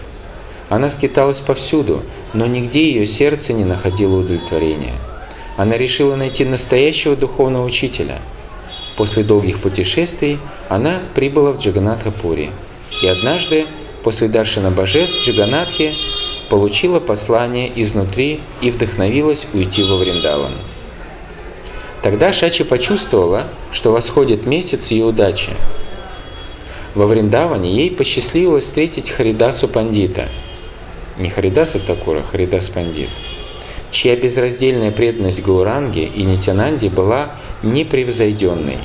Она скиталась повсюду, но нигде ее сердце не находило удовлетворения. Она решила найти настоящего духовного учителя. После долгих путешествий она прибыла в Джаганатхапури. И однажды, после Даршина божеств, Джаганатхи получила послание изнутри и вдохновилась уйти во Вриндаван. Тогда Шачи почувствовала, что восходит месяц ее удачи. Во Вриндаване ей посчастливилось встретить Харидасу Пандита. Не Харидаса Такура, а Харидас Пандит, чья безраздельная преданность Гауранге и Нитянанде была непревзойденной.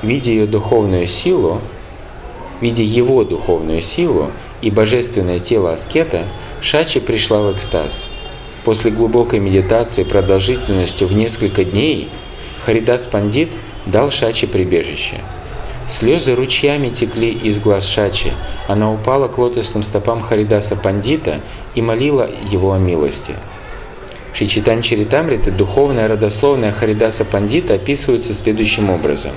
Видя ее духовную силу, видя его духовную силу и божественное тело аскета, Шачи пришла в экстаз. После глубокой медитации продолжительностью в несколько дней – Харидас Пандит дал Шаче прибежище. Слезы ручьями текли из глаз Шачи. Она упала к лотосным стопам Харидаса Пандита и молила его о милости. Шичитан Чаритамрита, духовная родословная Харидаса Пандита, описывается следующим образом.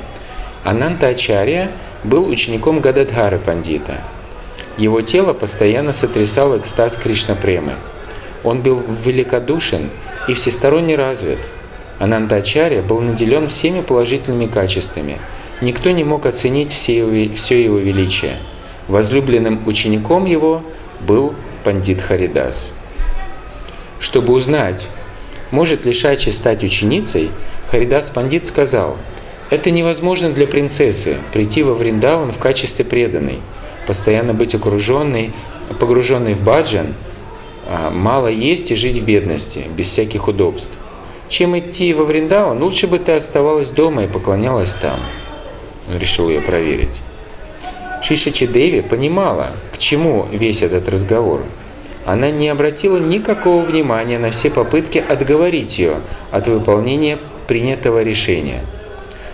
Ананта Ачарья был учеником Гададхары Пандита. Его тело постоянно сотрясал экстаз Кришна Премы. Он был великодушен и всесторонне развит – Анандачарья был наделен всеми положительными качествами. Никто не мог оценить все его, все его величие. Возлюбленным учеником его был пандит Харидас. Чтобы узнать, может ли Шачи стать ученицей, Харидас Пандит сказал, «Это невозможно для принцессы прийти во Вриндаван в качестве преданной, постоянно быть окруженной, погруженной в баджан, а мало есть и жить в бедности, без всяких удобств чем идти во Вриндаван, лучше бы ты оставалась дома и поклонялась там. Он решил ее проверить. Шиша Чидеви понимала, к чему весь этот разговор. Она не обратила никакого внимания на все попытки отговорить ее от выполнения принятого решения.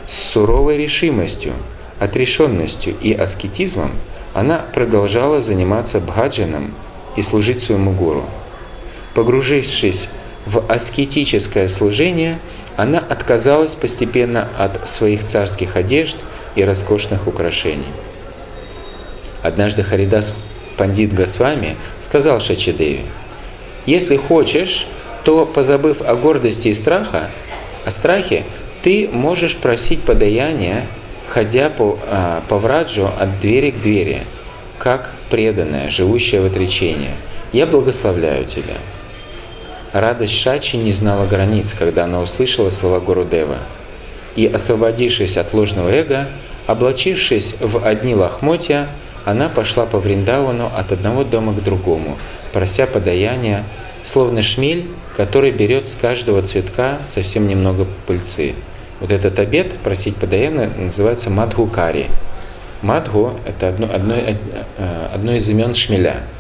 С суровой решимостью, отрешенностью и аскетизмом она продолжала заниматься бхаджаном и служить своему гуру. Погружившись в аскетическое служение, она отказалась постепенно от своих царских одежд и роскошных украшений. Однажды Харидас Пандит Госвами сказал Шачидеви, «Если хочешь, то, позабыв о гордости и страха, о страхе, ты можешь просить подаяния, ходя по, а, по враджу от двери к двери, как преданная, живущая в отречении. Я благословляю тебя». Радость Шачи не знала границ, когда она услышала слова Гурудева. И, освободившись от ложного эго, облачившись в одни лохмотья, она пошла по Вриндавану от одного дома к другому, прося подаяния, словно шмель, который берет с каждого цветка совсем немного пыльцы. Вот этот обед, просить подаяния, называется мадхукари. Мадху – это одно, одно, э, одно из имен шмеля –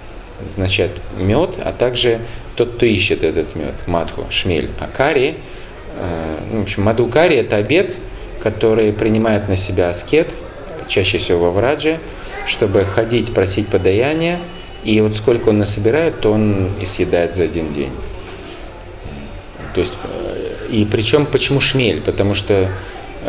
означает мед, а также тот, кто ищет этот мед, матху, шмель. А кари, э, ну, в общем, маду кари – это обед, который принимает на себя аскет, чаще всего во врадже, чтобы ходить, просить подаяния, и вот сколько он насобирает, то он и съедает за один день. То есть, э, и причем почему шмель? Потому что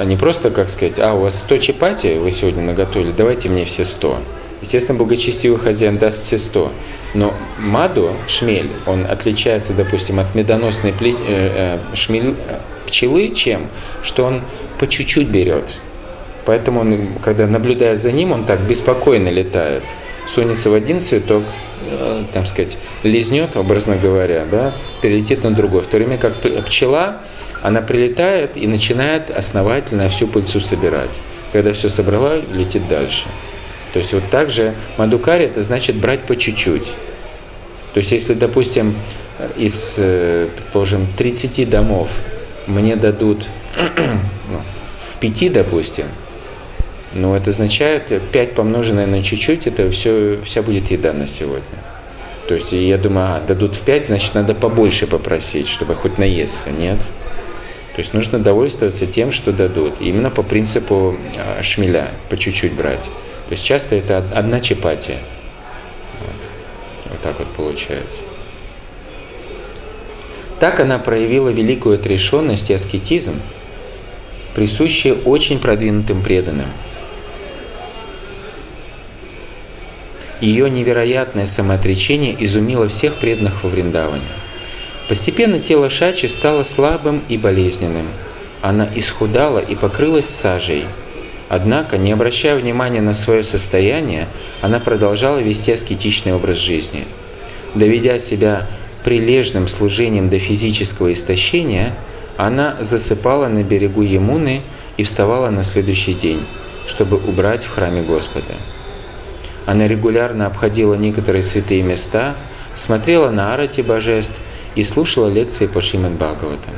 не просто, как сказать, а, у вас 100 чапати вы сегодня наготовили, давайте мне все 100. Естественно, благочестивый хозяин даст все сто. Но маду, шмель, он отличается, допустим, от медоносной пле, э, э, шмель, пчелы чем? Что он по чуть-чуть берет. Поэтому, он, когда наблюдая за ним, он так беспокойно летает. Сунется в один цветок, э, там сказать, лизнет, образно говоря, да, перелетит на другой. В то время как пчела, она прилетает и начинает основательно всю пыльцу собирать. Когда все собрала, летит дальше. То есть вот так же мадукари это значит брать по чуть-чуть. То есть если, допустим, из, э, предположим, 30 домов мне дадут <clears throat> ну, в 5, допустим, ну это означает 5 помноженное на чуть-чуть, это все, вся будет еда на сегодня. То есть я думаю, а, дадут в 5, значит надо побольше попросить, чтобы хоть наесться, нет? То есть нужно довольствоваться тем, что дадут. Именно по принципу а, шмеля, по чуть-чуть брать. То есть часто это одна чапатия. Вот. вот так вот получается. Так она проявила великую отрешенность и аскетизм, присущее очень продвинутым преданным. Ее невероятное самоотречение изумило всех преданных во Вриндаване. Постепенно тело Шачи стало слабым и болезненным. Она исхудала и покрылась сажей. Однако, не обращая внимания на свое состояние, она продолжала вести аскетичный образ жизни. Доведя себя прилежным служением до физического истощения, она засыпала на берегу Емуны и вставала на следующий день, чтобы убрать в храме Господа. Она регулярно обходила некоторые святые места, смотрела на арати божеств и слушала лекции по Шримад Бхагаватам.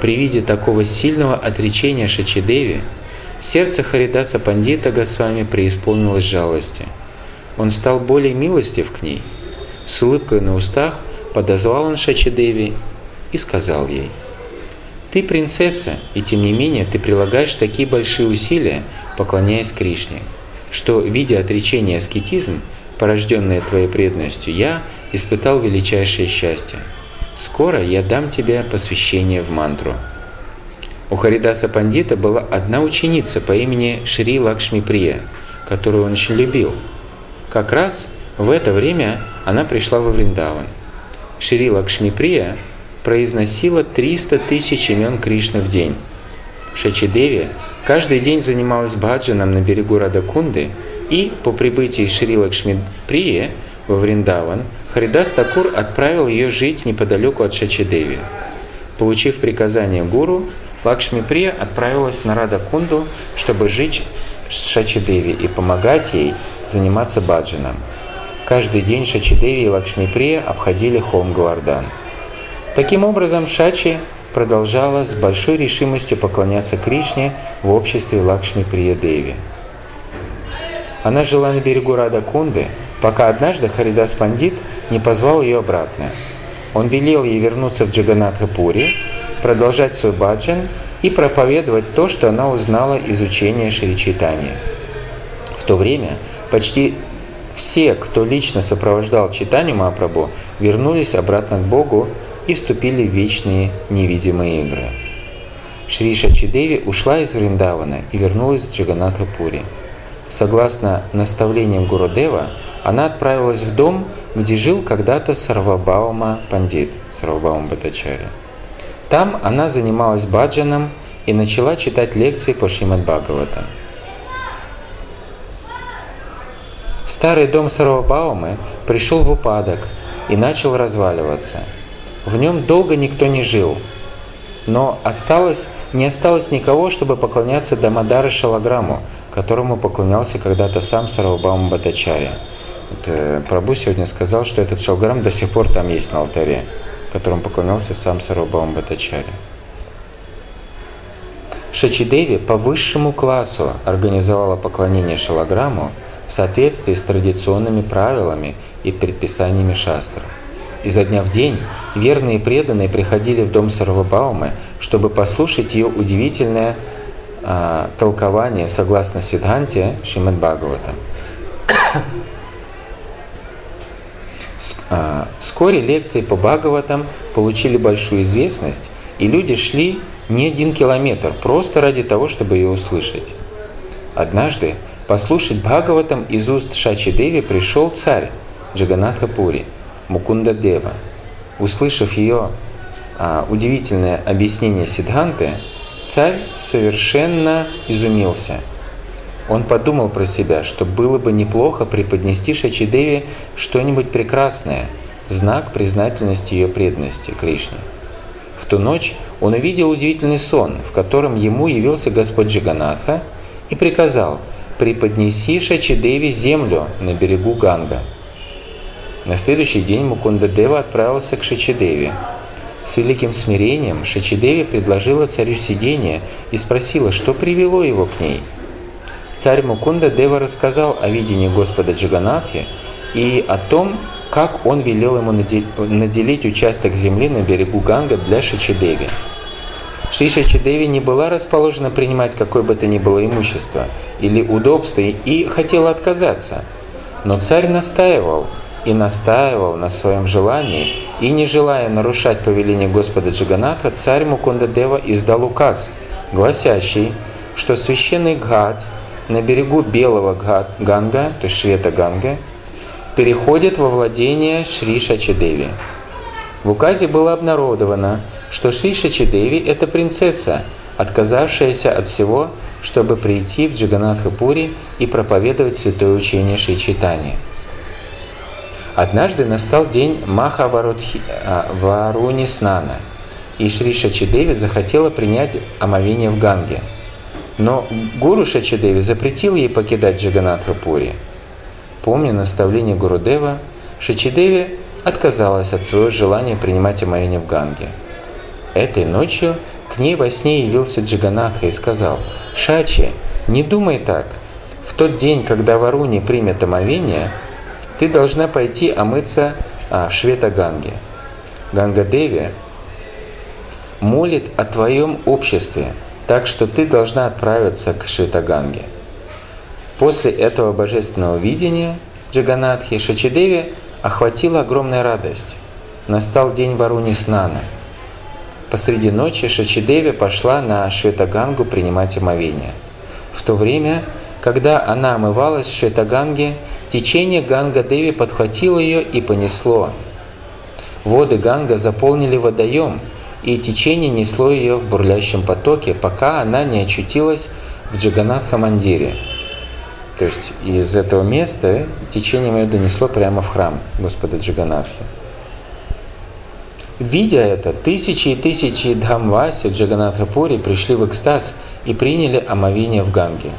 При виде такого сильного отречения Шачидеви, сердце Харидаса Пандита Госвами преисполнилось жалости. Он стал более милостив к ней. С улыбкой на устах подозвал он Шачидеви и сказал ей, «Ты принцесса, и тем не менее ты прилагаешь такие большие усилия, поклоняясь Кришне что, видя отречение аскетизм, порожденное твоей преданностью, я испытал величайшее счастье. Скоро я дам тебе посвящение в мантру. У Харидаса Пандита была одна ученица по имени Шри Лакшми Прия, которую он очень любил. Как раз в это время она пришла во Вриндаван. Шри Лакшми Прия произносила 300 тысяч имен Кришны в день. Шачидеви Каждый день занималась баджаном на берегу Радакунды, и по прибытии Шри Лакшмиприи во Вриндаван Харидас Такур отправил ее жить неподалеку от Шачидеви. Получив приказание гуру, Лакшмиприя отправилась на Радакунду, чтобы жить с Шачидеви и помогать ей заниматься баджаном. Каждый день Шачидеви и Лакшмиприя обходили холм Гавардан. Таким образом, Шачи продолжала с большой решимостью поклоняться Кришне в обществе Лакшми Приядеви. Она жила на берегу Радакунды, пока однажды Харидас Пандит не позвал ее обратно. Он велел ей вернуться в Джаганатхапури, продолжать свой баджан и проповедовать то, что она узнала из учения Шри Чайтани. В то время почти все, кто лично сопровождал читанию Мапрабу, вернулись обратно к Богу и вступили в вечные невидимые игры. Шри Шачидеви ушла из Вриндавана и вернулась в Джаганатхапури. Согласно наставлениям Гурудева, она отправилась в дом, где жил когда-то Сарвабаума Пандит, Сарвабаума Батачари. Там она занималась баджаном и начала читать лекции по Шримад Бхагаватам. Старый дом Сарвабаумы пришел в упадок и начал разваливаться – в нем долго никто не жил, но осталось, не осталось никого, чтобы поклоняться Дамадары Шалаграму, которому поклонялся когда-то сам Сарвабаум Батачаря. Вот, э, Прабу сегодня сказал, что этот шалграм до сих пор там есть на алтаре, которому поклонялся сам Сарвабаум Батачаря. Шачидеви по высшему классу организовала поклонение Шалаграму в соответствии с традиционными правилами и предписаниями шастров. Изо дня в день верные и преданные приходили в дом Сарвабаумы, чтобы послушать ее удивительное а, толкование согласно Сидханте Шримад Бхагавата. А, вскоре лекции по Бхагаватам получили большую известность, и люди шли не один километр, просто ради того, чтобы ее услышать. Однажды послушать Бхагаватам из уст Шачи Деви пришел царь Джаганатха Пури – Мукунда Дева. Услышав ее а, удивительное объяснение Сидханты, царь совершенно изумился. Он подумал про себя, что было бы неплохо преподнести Шачидеве что-нибудь прекрасное в знак признательности ее преданности Кришне. В ту ночь он увидел удивительный сон, в котором ему явился Господь Джиганатха и приказал «Преподнеси Шачидеве землю на берегу Ганга». На следующий день Мукунда Дева отправился к Шачидеве. С великим смирением Шачидеви предложила царю сидение и спросила, что привело его к ней. Царь Мукунда Дева рассказал о видении Господа Джаганатхи и о том, как он велел ему наделить участок земли на берегу Ганга для Шачидеви. Шри Шачидеви не была расположена принимать какое бы то ни было имущество или удобство и хотела отказаться. Но царь настаивал – и настаивал на своем желании, и не желая нарушать повеление Господа Джаганатха, царь Мукунда Дева издал указ гласящий, что священный Гад на берегу Белого Ганга, то есть Швета Ганга, переходит во владение Шри Шачидеви. В указе было обнародовано, что Шри Шачидеви – это принцесса, отказавшаяся от всего, чтобы прийти в Джаганатхапури и проповедовать святое учение Шри Чайтани. Однажды настал день Маха Варуни Снана, и Шри Шачидеви захотела принять омовение в Ганге. Но гуру Шачидеви запретил ей покидать Джаганатхапури. Помня наставление Гурудева, Шачидеви отказалась от своего желания принимать омовение в Ганге. Этой ночью к ней во сне явился Джаганатха и сказал, «Шачи, не думай так. В тот день, когда Варуни примет омовение, ты должна пойти омыться а, в Швета-Ганге. Ганга-Деви молит о твоем обществе, так что ты должна отправиться к Шветаганге. После этого божественного видения Джаганатхи Шачидеви охватила огромная радость. Настал день Варуни Снана – Посреди ночи Шачидеви пошла на Шветагангу принимать омовение. В то время, когда она омывалась в Шветаганге, течение Ганга-Деви подхватило ее и понесло. Воды Ганга заполнили водоем, и течение несло ее в бурлящем потоке, пока она не очутилась в Джаганатха-мандире. То есть из этого места течение ее донесло прямо в храм Господа Джаганатхи. Видя это, тысячи и тысячи Дхамваси в Джаганатхапури пришли в экстаз и приняли омовение в Ганге.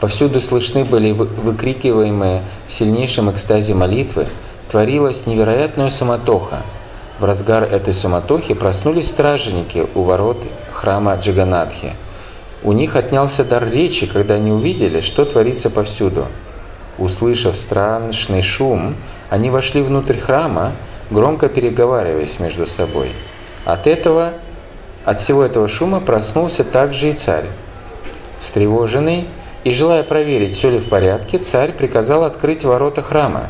Повсюду слышны были выкрикиваемые в сильнейшем экстазе молитвы, творилась невероятная суматоха. В разгар этой суматохи проснулись стражники у ворот храма Джаганатхи. У них отнялся дар речи, когда они увидели, что творится повсюду. Услышав страшный шум, они вошли внутрь храма, громко переговариваясь между собой. От этого, от всего этого шума проснулся также и царь. Встревоженный и желая проверить, все ли в порядке, царь приказал открыть ворота храма.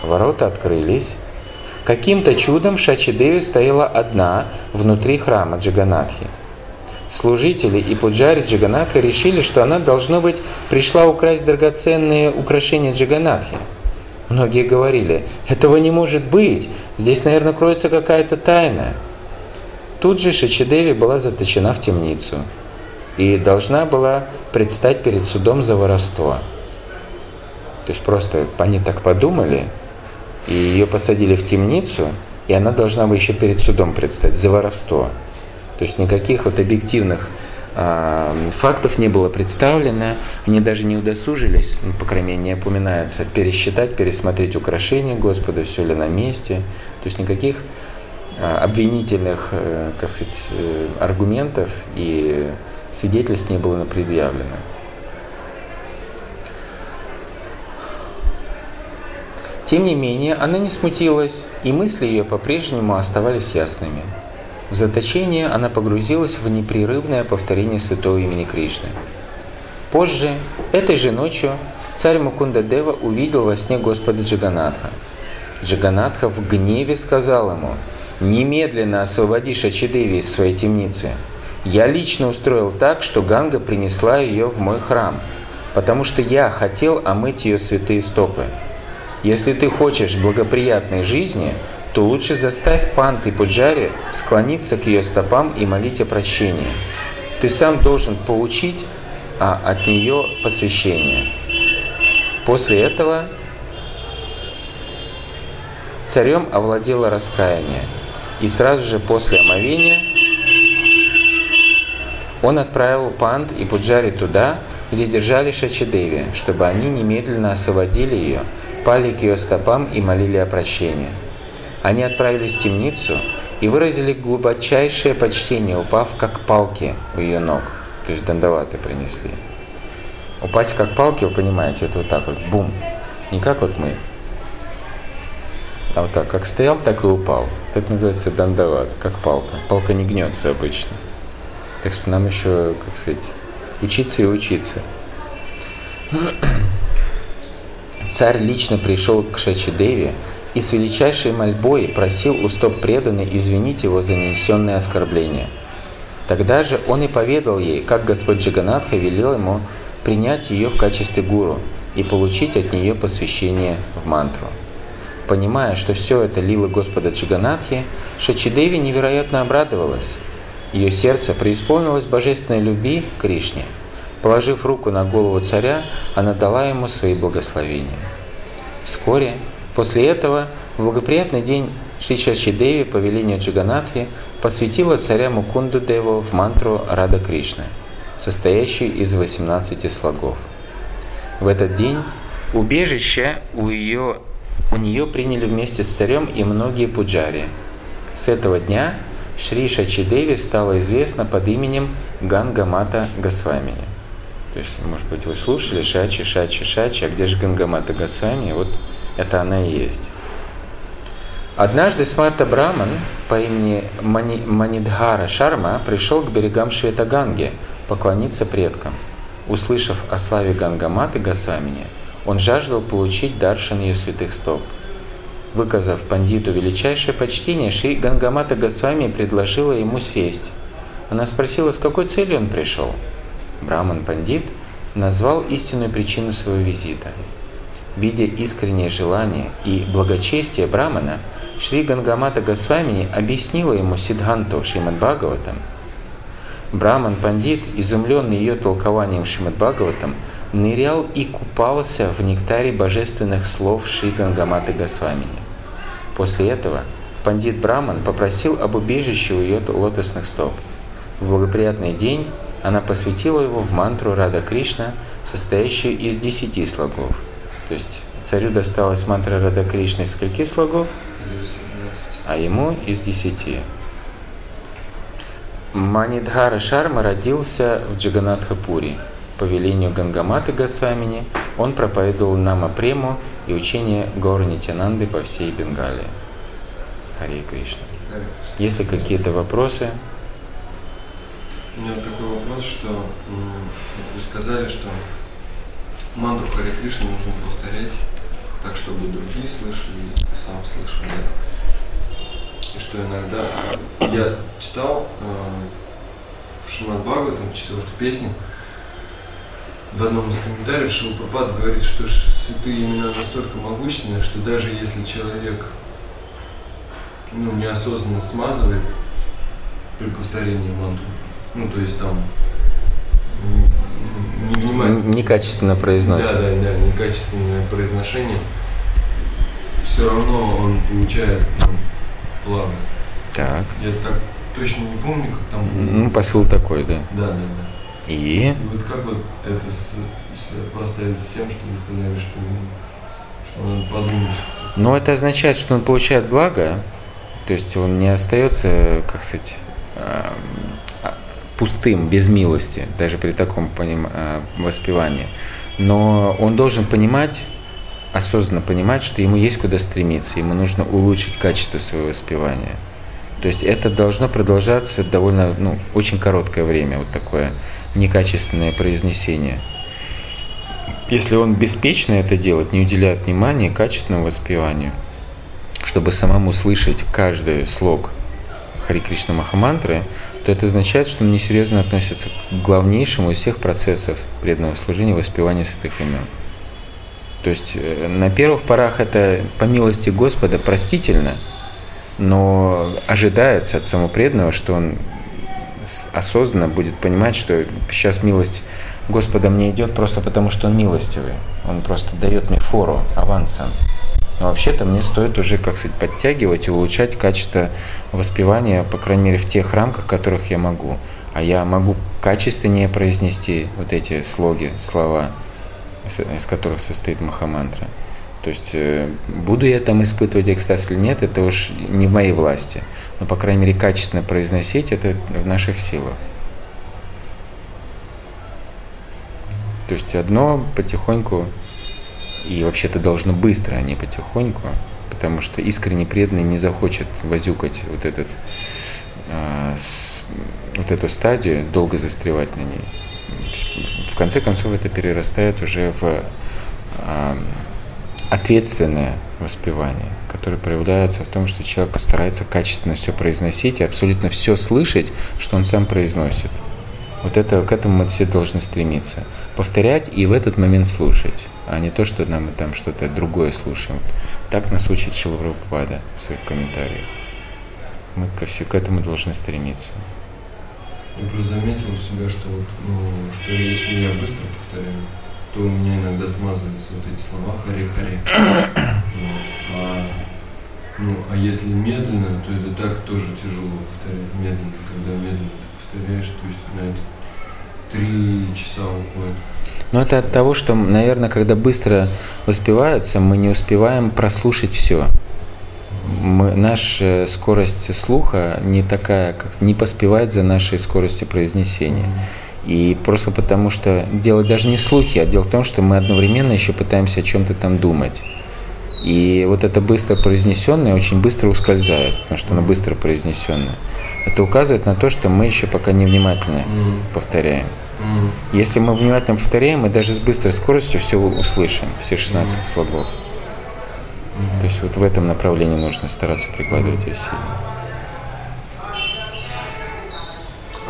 Ворота открылись. Каким-то чудом Шачидеви стояла одна внутри храма Джаганатхи. Служители и пуджари Джаганатхи решили, что она, должно быть, пришла украсть драгоценные украшения Джаганатхи – Многие говорили, этого не может быть, здесь, наверное, кроется какая-то тайна. Тут же Шачидеви была заточена в темницу и должна была предстать перед судом за воровство. То есть просто они так подумали, и ее посадили в темницу, и она должна была еще перед судом предстать за воровство. То есть никаких вот объективных фактов не было представлено, они даже не удосужились, ну, по крайней мере, не упоминается, пересчитать, пересмотреть украшения Господа, все ли на месте. То есть никаких а, обвинительных, э, как сказать, э, аргументов и свидетельств не было предъявлено. Тем не менее, она не смутилась, и мысли ее по-прежнему оставались ясными. В заточение она погрузилась в непрерывное повторение святого имени Кришны. Позже, этой же ночью, царь Мукунда Дева увидел во сне Господа Джаганатха. Джаганатха в гневе сказал ему, «Немедленно освободи Шачидеви из своей темницы. Я лично устроил так, что Ганга принесла ее в мой храм, потому что я хотел омыть ее святые стопы. Если ты хочешь благоприятной жизни, то лучше заставь панты Пуджари склониться к ее стопам и молить о прощении. Ты сам должен получить а, от нее посвящение. После этого царем овладело раскаяние. И сразу же после омовения он отправил пант и Пуджари туда, где держали Шачидеви, чтобы они немедленно освободили ее, пали к ее стопам и молили о прощении. Они отправились в темницу и выразили глубочайшее почтение, упав как палки у ее ног. То есть дандаваты принесли. Упасть как палки, вы понимаете, это вот так вот, бум. Не как вот мы. А вот так, как стоял, так и упал. Так называется дандават, как палка. Палка не гнется обычно. Так что нам еще, как сказать, учиться и учиться. <clears throat> Царь лично пришел к Шачидеве и с величайшей мольбой просил у стоп преданной извинить его за нанесенное оскорбление. Тогда же он и поведал ей, как Господь Джаганатха велел ему принять ее в качестве гуру и получить от нее посвящение в мантру. Понимая, что все это лило Господа Джаганатхи, Шачидеви невероятно обрадовалась. Ее сердце преисполнилось божественной любви к Кришне. Положив руку на голову царя, она дала ему свои благословения. Вскоре после этого, в благоприятный день Шри Шачидеви по велению Джаганатхи посвятила царя Мукунду Деву в мантру Рада Кришны, состоящую из 18 слогов. В этот день убежище у, ее, у нее приняли вместе с царем и многие пуджари. С этого дня Шри Шачидеви стала известна под именем Гангамата Госвамини. То есть, может быть, вы слушали Шачи, Шачи, Шачи, а где же Гангамата Госвами? Вот это она и есть. Однажды Смарта Браман по имени Мани, Манидхара Шарма пришел к берегам Шветаганги поклониться предкам. Услышав о славе Гангаматы Госвамини, он жаждал получить даршан ее святых стоп. Выказав пандиту величайшее почтение, Шри Гангамата Госвами предложила ему сесть. Она спросила, с какой целью он пришел. Браман Пандит назвал истинную причину своего визита. Видя искреннее желание и благочестие Брамана, Шри Гангамата Госвамини объяснила ему Сидханту Шримад Бхагаватам. Браман Пандит, изумленный ее толкованием Шримад Бхагаватам, нырял и купался в нектаре божественных слов Шри Гангаматы Госвамини. После этого пандит Браман попросил об убежище у ее лотосных стоп. В благоприятный день она посвятила его в мантру Рада Кришна, состоящую из десяти слогов. То есть царю досталась мантра Рада Кришны из скольки слогов? А ему из десяти. Манидхара Шарма родился в Джаганатхапури. По велению Гангаматы Госвамини он проповедовал Нама Прему и учение Горы Нитянанды по всей Бенгалии. Харе Кришна. Есть ли какие-то вопросы? У меня вот такой вопрос, что вы сказали, что мантру Харе Кришны нужно повторять так, чтобы другие слышали, и сам слышал, да? И что иногда я читал э, в Шимат Бхагаватам, четвертой песне, в одном из комментариев Шилпапад говорит, что святые имена настолько могущественны, что даже если человек ну, неосознанно смазывает при повторении мантру, ну, то есть там не внимание. Некачественно произносит. Да, да, да, некачественное произношение. Все равно он получает ну, благо. Так. Я так точно не помню, как там Ну, посыл такой, да. Да, да, да. И? И вот как вот это поставить с тем, что вы сказали, что, что надо подумать? Ну, это означает, что он получает благо, то есть он не остается, как сказать, пустым, без милости, даже при таком поним... Э, воспевании. Но он должен понимать, осознанно понимать, что ему есть куда стремиться, ему нужно улучшить качество своего воспевания. То есть это должно продолжаться довольно, ну, очень короткое время, вот такое некачественное произнесение. Если он беспечно это делает, не уделяет внимания качественному воспеванию, чтобы самому слышать каждый слог Хари Кришна Махамантры, то это означает, что он несерьезно относится к главнейшему из всех процессов преданного служения воспевания святых имен. То есть э, на первых порах это по милости Господа простительно, но ожидается от самопреданного, что он осознанно будет понимать, что сейчас милость Господа мне идет просто потому, что Он милостивый. Он просто дает мне фору авансом. Но вообще-то мне стоит уже, как сказать, подтягивать и улучшать качество воспевания, по крайней мере, в тех рамках, которых я могу. А я могу качественнее произнести вот эти слоги, слова, из которых состоит Махамантра. То есть э, буду я там испытывать экстаз или нет, это уж не в моей власти. Но, по крайней мере, качественно произносить это в наших силах. То есть одно потихоньку и вообще-то должно быстро, а не потихоньку, потому что искренне преданный не захочет возюкать вот, этот, с, вот эту стадию, долго застревать на ней. В конце концов это перерастает уже в э, ответственное воспевание, которое проявляется в том, что человек постарается качественно все произносить и абсолютно все слышать, что он сам произносит. Вот это, к этому мы все должны стремиться. Повторять и в этот момент слушать, а не то, что нам там что-то другое слушаем. Так нас учит Шилаврапада в своих комментариях. Мы ко все к этому должны стремиться. Я просто заметил у себя, что, ну, что если я быстро повторяю, то у меня иногда смазываются вот эти слова хари-хари. <coughs> Вот. А, ну, а если медленно, то это так тоже тяжело повторять медленно, когда медленно ты повторяешь, то есть на это три часа уходит. Но это от того, что, наверное, когда быстро воспевается, мы не успеваем прослушать все. Мы, наша скорость слуха не такая, как не поспевает за нашей скоростью произнесения. И просто потому, что дело даже не в слухе, а дело в том, что мы одновременно еще пытаемся о чем-то там думать. И вот это быстро произнесенное очень быстро ускользает, потому что оно быстро произнесенное. Это указывает на то, что мы еще пока невнимательно mm. повторяем. Mm. Если мы внимательно повторяем, мы даже с быстрой скоростью все услышим, все 16 mm. слогов. Mm. То есть вот в этом направлении нужно стараться прикладывать усилия.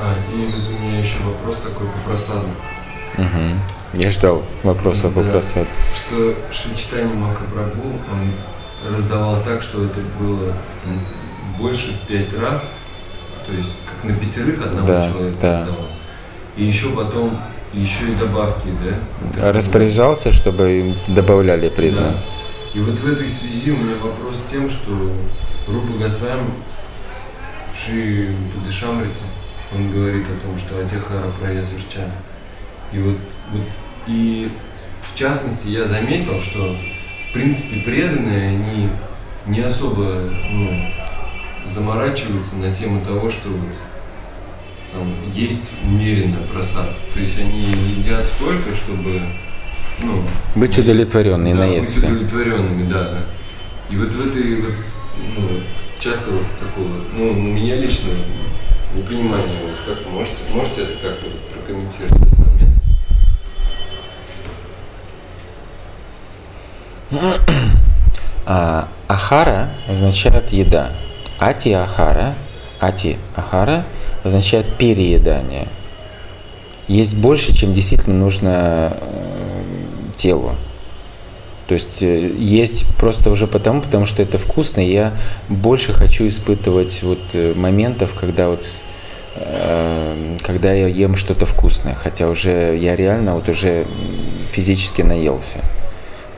А, и вот у меня еще вопрос такой по просаду. Угу. Я ждал вопроса да, по просаду. Что Шичтани Махапрабху он раздавал так, что это было больше в пять раз, то есть как на пятерых одного да, человека да. раздавал. И еще потом еще и добавки, да? Распоряжался, чтобы добавляли преданные. Да. И вот в этой связи у меня вопрос с тем, что Рупа Госвами Ши Пудышамрити, он говорит о том, что Атихара Праясырча. И вот, вот и в частности я заметил, что в принципе преданные, они не особо ну, заморачиваются на тему того, что вот, там, есть умеренно просад. То есть они едят столько, чтобы ну, быть удовлетворенными, да, наесться. Быть удовлетворенными, да, да. И вот в этой вот, ну, часто вот такого, ну, у меня лично непонимание, вот, как можете, можете это как-то прокомментировать этот момент? <clears throat> А, ахара означает еда. Ати ахара, ати ахара означает переедание. Есть больше, чем действительно нужно э, телу. То есть э, есть просто уже потому, потому что это вкусно, и я больше хочу испытывать вот э, моментов, когда вот когда я ем что-то вкусное, хотя уже я реально вот уже физически наелся.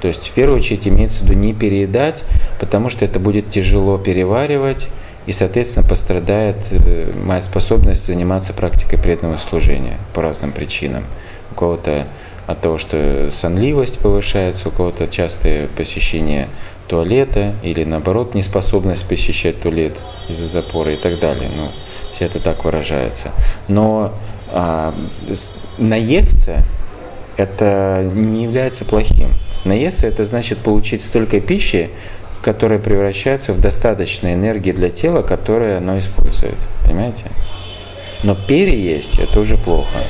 То есть в первую очередь имеется в виду не переедать, потому что это будет тяжело переваривать, и, соответственно, пострадает э, моя способность заниматься практикой преданного служения по разным причинам. У кого-то от того, что сонливость повышается, у кого-то частое посещение туалета или, наоборот, неспособность посещать туалет из-за запора и так далее. Ну, все это так выражается. Но а, наесться это не является плохим. Наесться это значит получить столько пищи, которая превращается в достаточной энергии для тела, которое оно использует. Понимаете? Но переесть это уже плохо.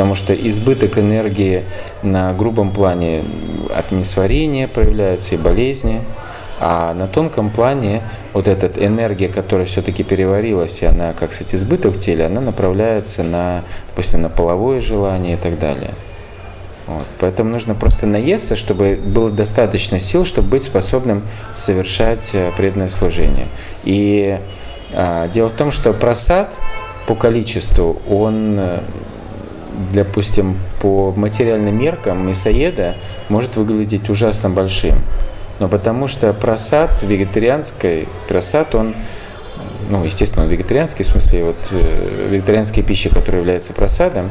Потому что избыток энергии на грубом плане от несварения проявляются и болезни, а на тонком плане вот эта энергия, которая все-таки переварилась, и она, как сказать, избыток в теле, она направляется на, допустим, на половое желание и так далее. Вот. Поэтому нужно просто наесться, чтобы было достаточно сил, чтобы быть способным совершать э, преданное служение. И а, дело в том, что просад по количеству, он, э, допустим, по материальным меркам мясоеда может выглядеть ужасно большим. Но потому что просад вегетарианский, просад, он ну, естественно, он вегетарианский, в смысле, вот, э, вегетарианская пища, которая является просадом,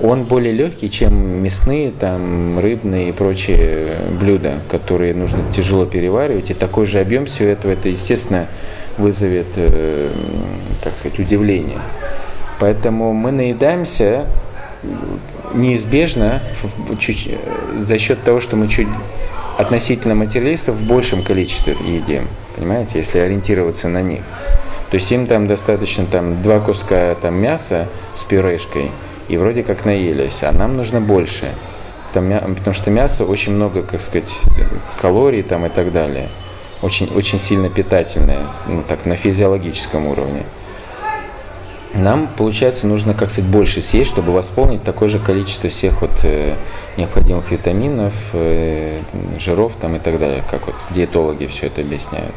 он более легкий, чем мясные, там, рыбные и прочие блюда, которые нужно тяжело переваривать. И такой же объем всего этого, это, естественно, вызовет, э, так сказать, удивление. Поэтому мы наедаемся неизбежно чуть, за счет того, что мы чуть относительно материалистов в большем количестве едим, понимаете, если ориентироваться на них. То есть им там достаточно там два куска там мяса с пюрешкой – и вроде как наелись, а нам нужно больше. Там, потому что мясо очень много, как сказать, калорий там и так далее. Очень, очень сильно питательное, ну так, на физиологическом уровне. Нам, получается, нужно, как сказать, больше съесть, чтобы восполнить такое же количество всех вот э, необходимых витаминов, э, жиров там и так далее, как вот диетологи все это объясняют.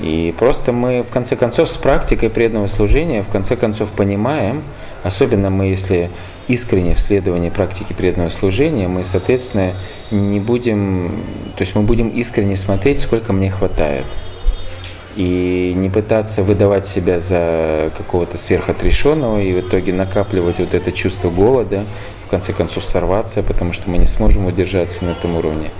И просто мы, в конце концов, с практикой преданного служения, в конце концов, понимаем, особенно мы, если искренне в следовании практики преданного служения, мы, соответственно, не будем, то есть мы будем искренне смотреть, сколько мне хватает. И не пытаться выдавать себя за какого-то сверхотрешенного и в итоге накапливать вот это чувство голода, в конце концов сорваться, потому что мы не сможем удержаться на этом уровне.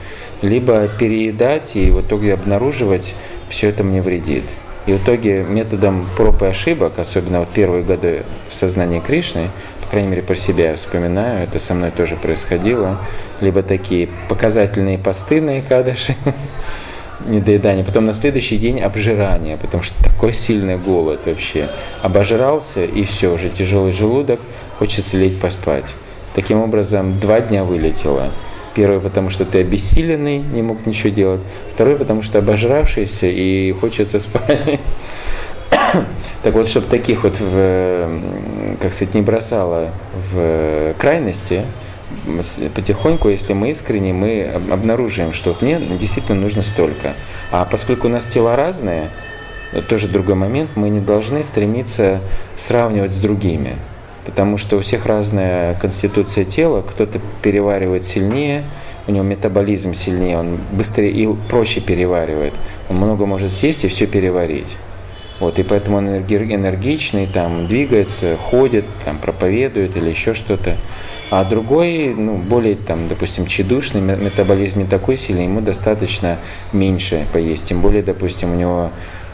Либо переедать и в итоге обнаруживать, все это мне вредит. И в итоге методом проб и ошибок, особенно вот первые годы в сознании Кришны, по крайней мере, про себя вспоминаю, это со мной тоже происходило, либо такие показательные посты на Икадыши, <laughs> недоедание, потом на следующий день обжирание, потому что такой сильный голод вообще. Обожрался, и все, уже тяжелый желудок, хочется лечь поспать. Таким образом, два дня вылетело. Первый, потому что ты обессиленный, не мог ничего делать. Второй, потому что обожравшийся и хочется <laughs> спать. Так вот, чтобы таких вот, в, как сказать, не бросало в крайности, потихоньку, если мы искренне, мы обнаруживаем, что мне действительно нужно столько. А поскольку у нас тела разные, тоже другой момент, мы не должны стремиться сравнивать с другими потому что у всех разная конституция тела, кто-то переваривает сильнее, у него метаболизм сильнее, он быстрее и проще переваривает. Он много может съесть и все переварить. Вот, и поэтому он энергичный, там, двигается, ходит, там, проповедует или еще что-то. А другой, ну, более, там, допустим, чедушный, метаболизм не такой сильный, ему достаточно меньше поесть. Тем более, допустим, у него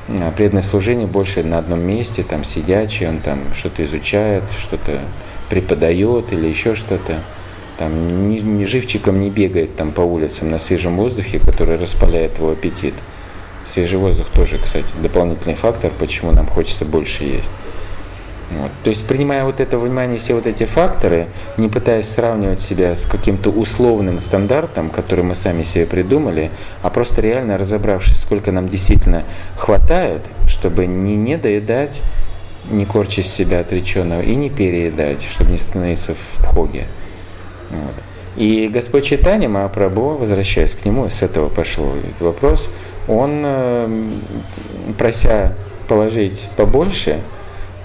а, преданное служение больше на одном месте, там сидячий, он там что-то изучает, что-то преподает или еще что-то. Там ни, ни живчиком не бегает там по улицам на свежем воздухе, который распаляет его аппетит. Свежий воздух тоже, кстати, дополнительный фактор, почему нам хочется больше есть. Вот. То есть, принимая вот это внимание, все вот эти факторы, не пытаясь сравнивать себя с каким-то условным стандартом, который мы сами себе придумали, а просто реально разобравшись, сколько нам действительно хватает, чтобы не недоедать, не корчить себя отреченного и не переедать, чтобы не становиться в хоге. Вот. И Господь Читания Махапрабху, возвращаясь к нему, с этого пошел этот вопрос, он, э, прося положить побольше,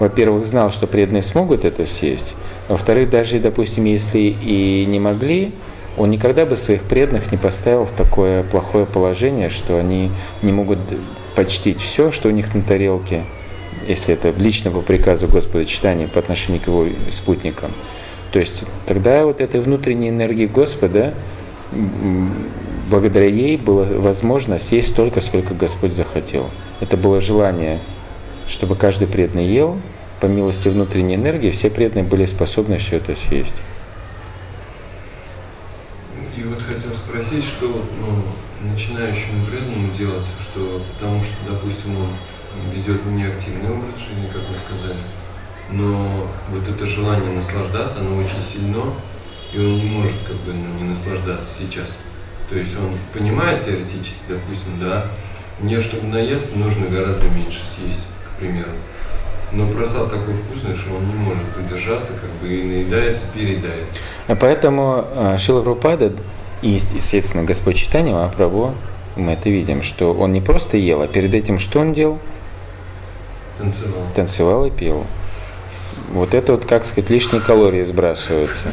во-первых, знал, что преданные смогут это съесть, во-вторых, даже, допустим, если и не могли, он никогда бы своих преданных не поставил в такое плохое положение, что они не могут почтить все, что у них на тарелке, если это лично по приказу Господа читания по отношению к его спутникам. То есть тогда вот этой внутренней энергии Господа, благодаря ей было возможно съесть столько, сколько Господь захотел. Это было желание чтобы каждый преданный ел, по милости внутренней энергии, все преданные были способны все это съесть. И вот хотел спросить, что ну, начинающему преданному делать, что потому что, допустим, он ведет неактивный образ жизни, как вы сказали, но вот это желание наслаждаться, оно очень сильно, и он не может как бы ну, не наслаждаться сейчас. То есть он понимает теоретически, допустим, да, мне, чтобы наесться, нужно гораздо меньше съесть примеру. Но просад такой вкусный, что он не может удержаться, как бы и наедается, передает. А поэтому а, Шила Прупада и, естественно, Господь Читания Махапрабху, мы это видим, что он не просто ел, а перед этим что он делал? Танцевал. Танцевал и пел. Вот это вот, как сказать, лишние калории сбрасываются.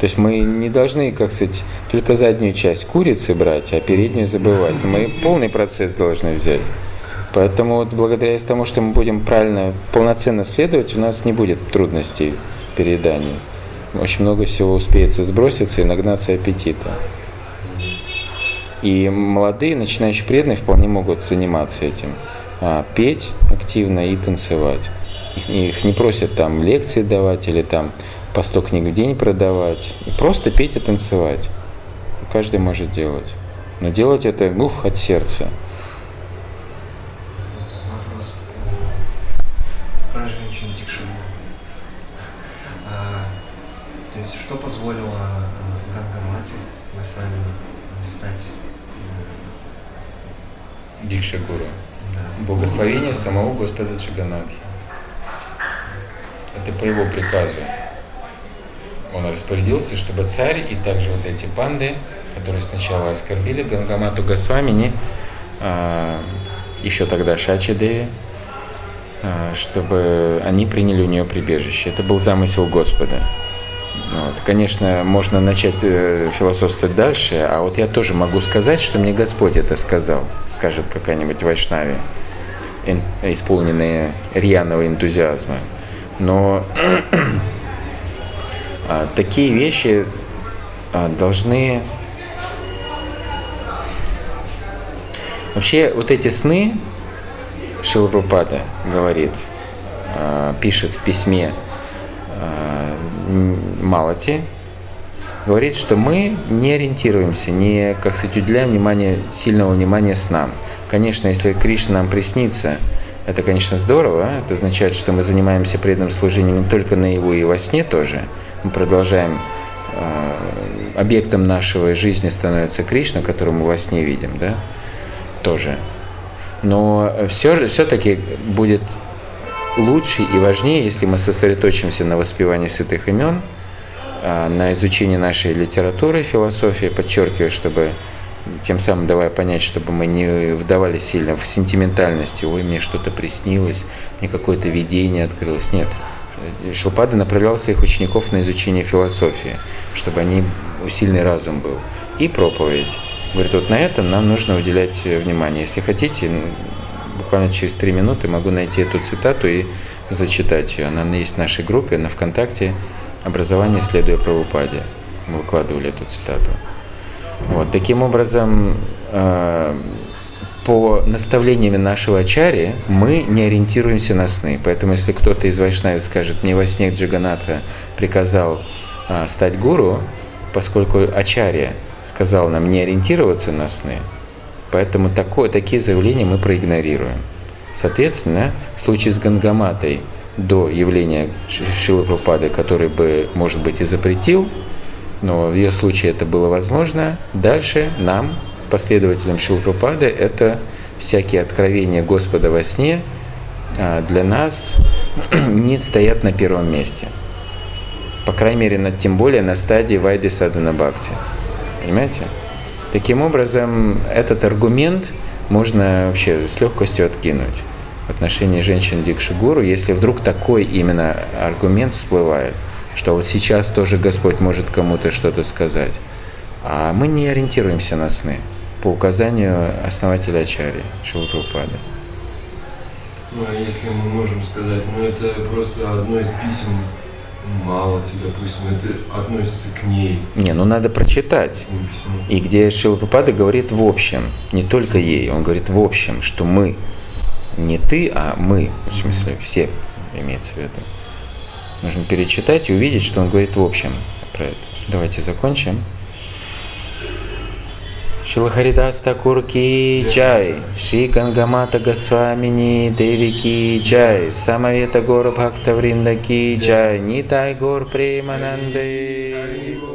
То есть мы не должны, как сказать, только заднюю часть курицы брать, а переднюю забывать. Мы полный процесс должны взять. Поэтому вот благодаря тому, что мы будем правильно, полноценно следовать, у нас не будет трудностей переедания. Очень много всего успеется сброситься и нагнаться аппетита. И молодые, начинающие преданные вполне могут заниматься этим. А, петь активно и танцевать. Их, не просят там лекции давать или там по 100 книг в день продавать. Просто петь и танцевать. Каждый может делать. Но делать это ух, от сердца. То есть что позволило э, Гангамате Госвамини стать Дикшагуру? Да. Благословение самого Господа Джаганатхи. Это по его приказу. Он распорядился, чтобы царь и также вот эти панды, которые сначала оскорбили Гангамату Госвамини, а, еще тогда Шачи Деви, а, чтобы они приняли у нее прибежище. Это был замысел Господа. Вот. Конечно, можно начать э, философствовать дальше, а вот я тоже могу сказать, что мне Господь это сказал, скажет какая-нибудь вайшнави, исполненные рьяного энтузиазма. Но <clears throat> а, такие вещи а, должны... Вообще, вот эти сны, Шилапрапада говорит, а, пишет в письме Малати, говорит, что мы не ориентируемся, не, как сказать, уделяем внимание, сильного внимания снам. Конечно, если Кришна нам приснится, это, конечно, здорово. Это означает, что мы занимаемся преданным служением не только наяву и во сне тоже. Мы продолжаем э, объектом нашего жизни становится Кришна, которого мы во сне видим, да, тоже. Но все же все-таки будет лучше и важнее, если мы сосредоточимся на воспевании святых имен, э, на изучении нашей литературы, философии, подчеркиваю, чтобы тем самым давая понять, чтобы мы не вдавали сильно в сентиментальности, ой, мне что-то приснилось, мне какое-то видение открылось. Нет. Шилпада направлял своих учеников на изучение философии, чтобы они сильный разум был. И проповедь. Говорит, вот на этом нам нужно уделять внимание. Если хотите, буквально через три минуты могу найти эту цитату и зачитать ее. Она есть в нашей группе на ВКонтакте «Образование, следуя правопаде». Мы выкладывали эту цитату. Вот, таким образом, э, по наставлениями нашего ачари мы не ориентируемся на сны. Поэтому если кто-то из Вайшнави скажет, мне во сне Джаганатха приказал э, стать гуру, поскольку ачарья сказал нам не ориентироваться на сны, поэтому такое, такие заявления мы проигнорируем. Соответственно, в случае с Гангаматой до явления Шилы Прупады, который бы, может быть, и запретил но в ее случае это было возможно. Дальше нам, последователям Шилпрупады, это всякие откровения Господа во сне а, для нас <clears throat> не стоят на первом месте. По крайней мере, тем более на стадии Вайды Садана Бхакти. Понимаете? Таким образом, этот аргумент можно вообще с легкостью откинуть в отношении женщин Дикшигуру, если вдруг такой именно аргумент всплывает – что вот сейчас тоже Господь может кому-то что-то сказать. А мы не ориентируемся на сны по указанию основателя Ачари Шилапрапада. Ну а если мы можем сказать, ну это просто одно из писем мало тебе, допустим, это относится к ней. Не, ну надо прочитать. И где Шилапрапада говорит в общем, не только ей, он говорит в общем, что мы, не ты, а мы, в смысле, все имеется в виду. Нужно перечитать и увидеть, что он говорит в общем про это. Давайте закончим. Шилахаридас Такур ки чай, Ши Гангамата Госвамини Деви ки чай, Самавета Гора Бхакта Вринда ки чай, Нитай Гор Премананде.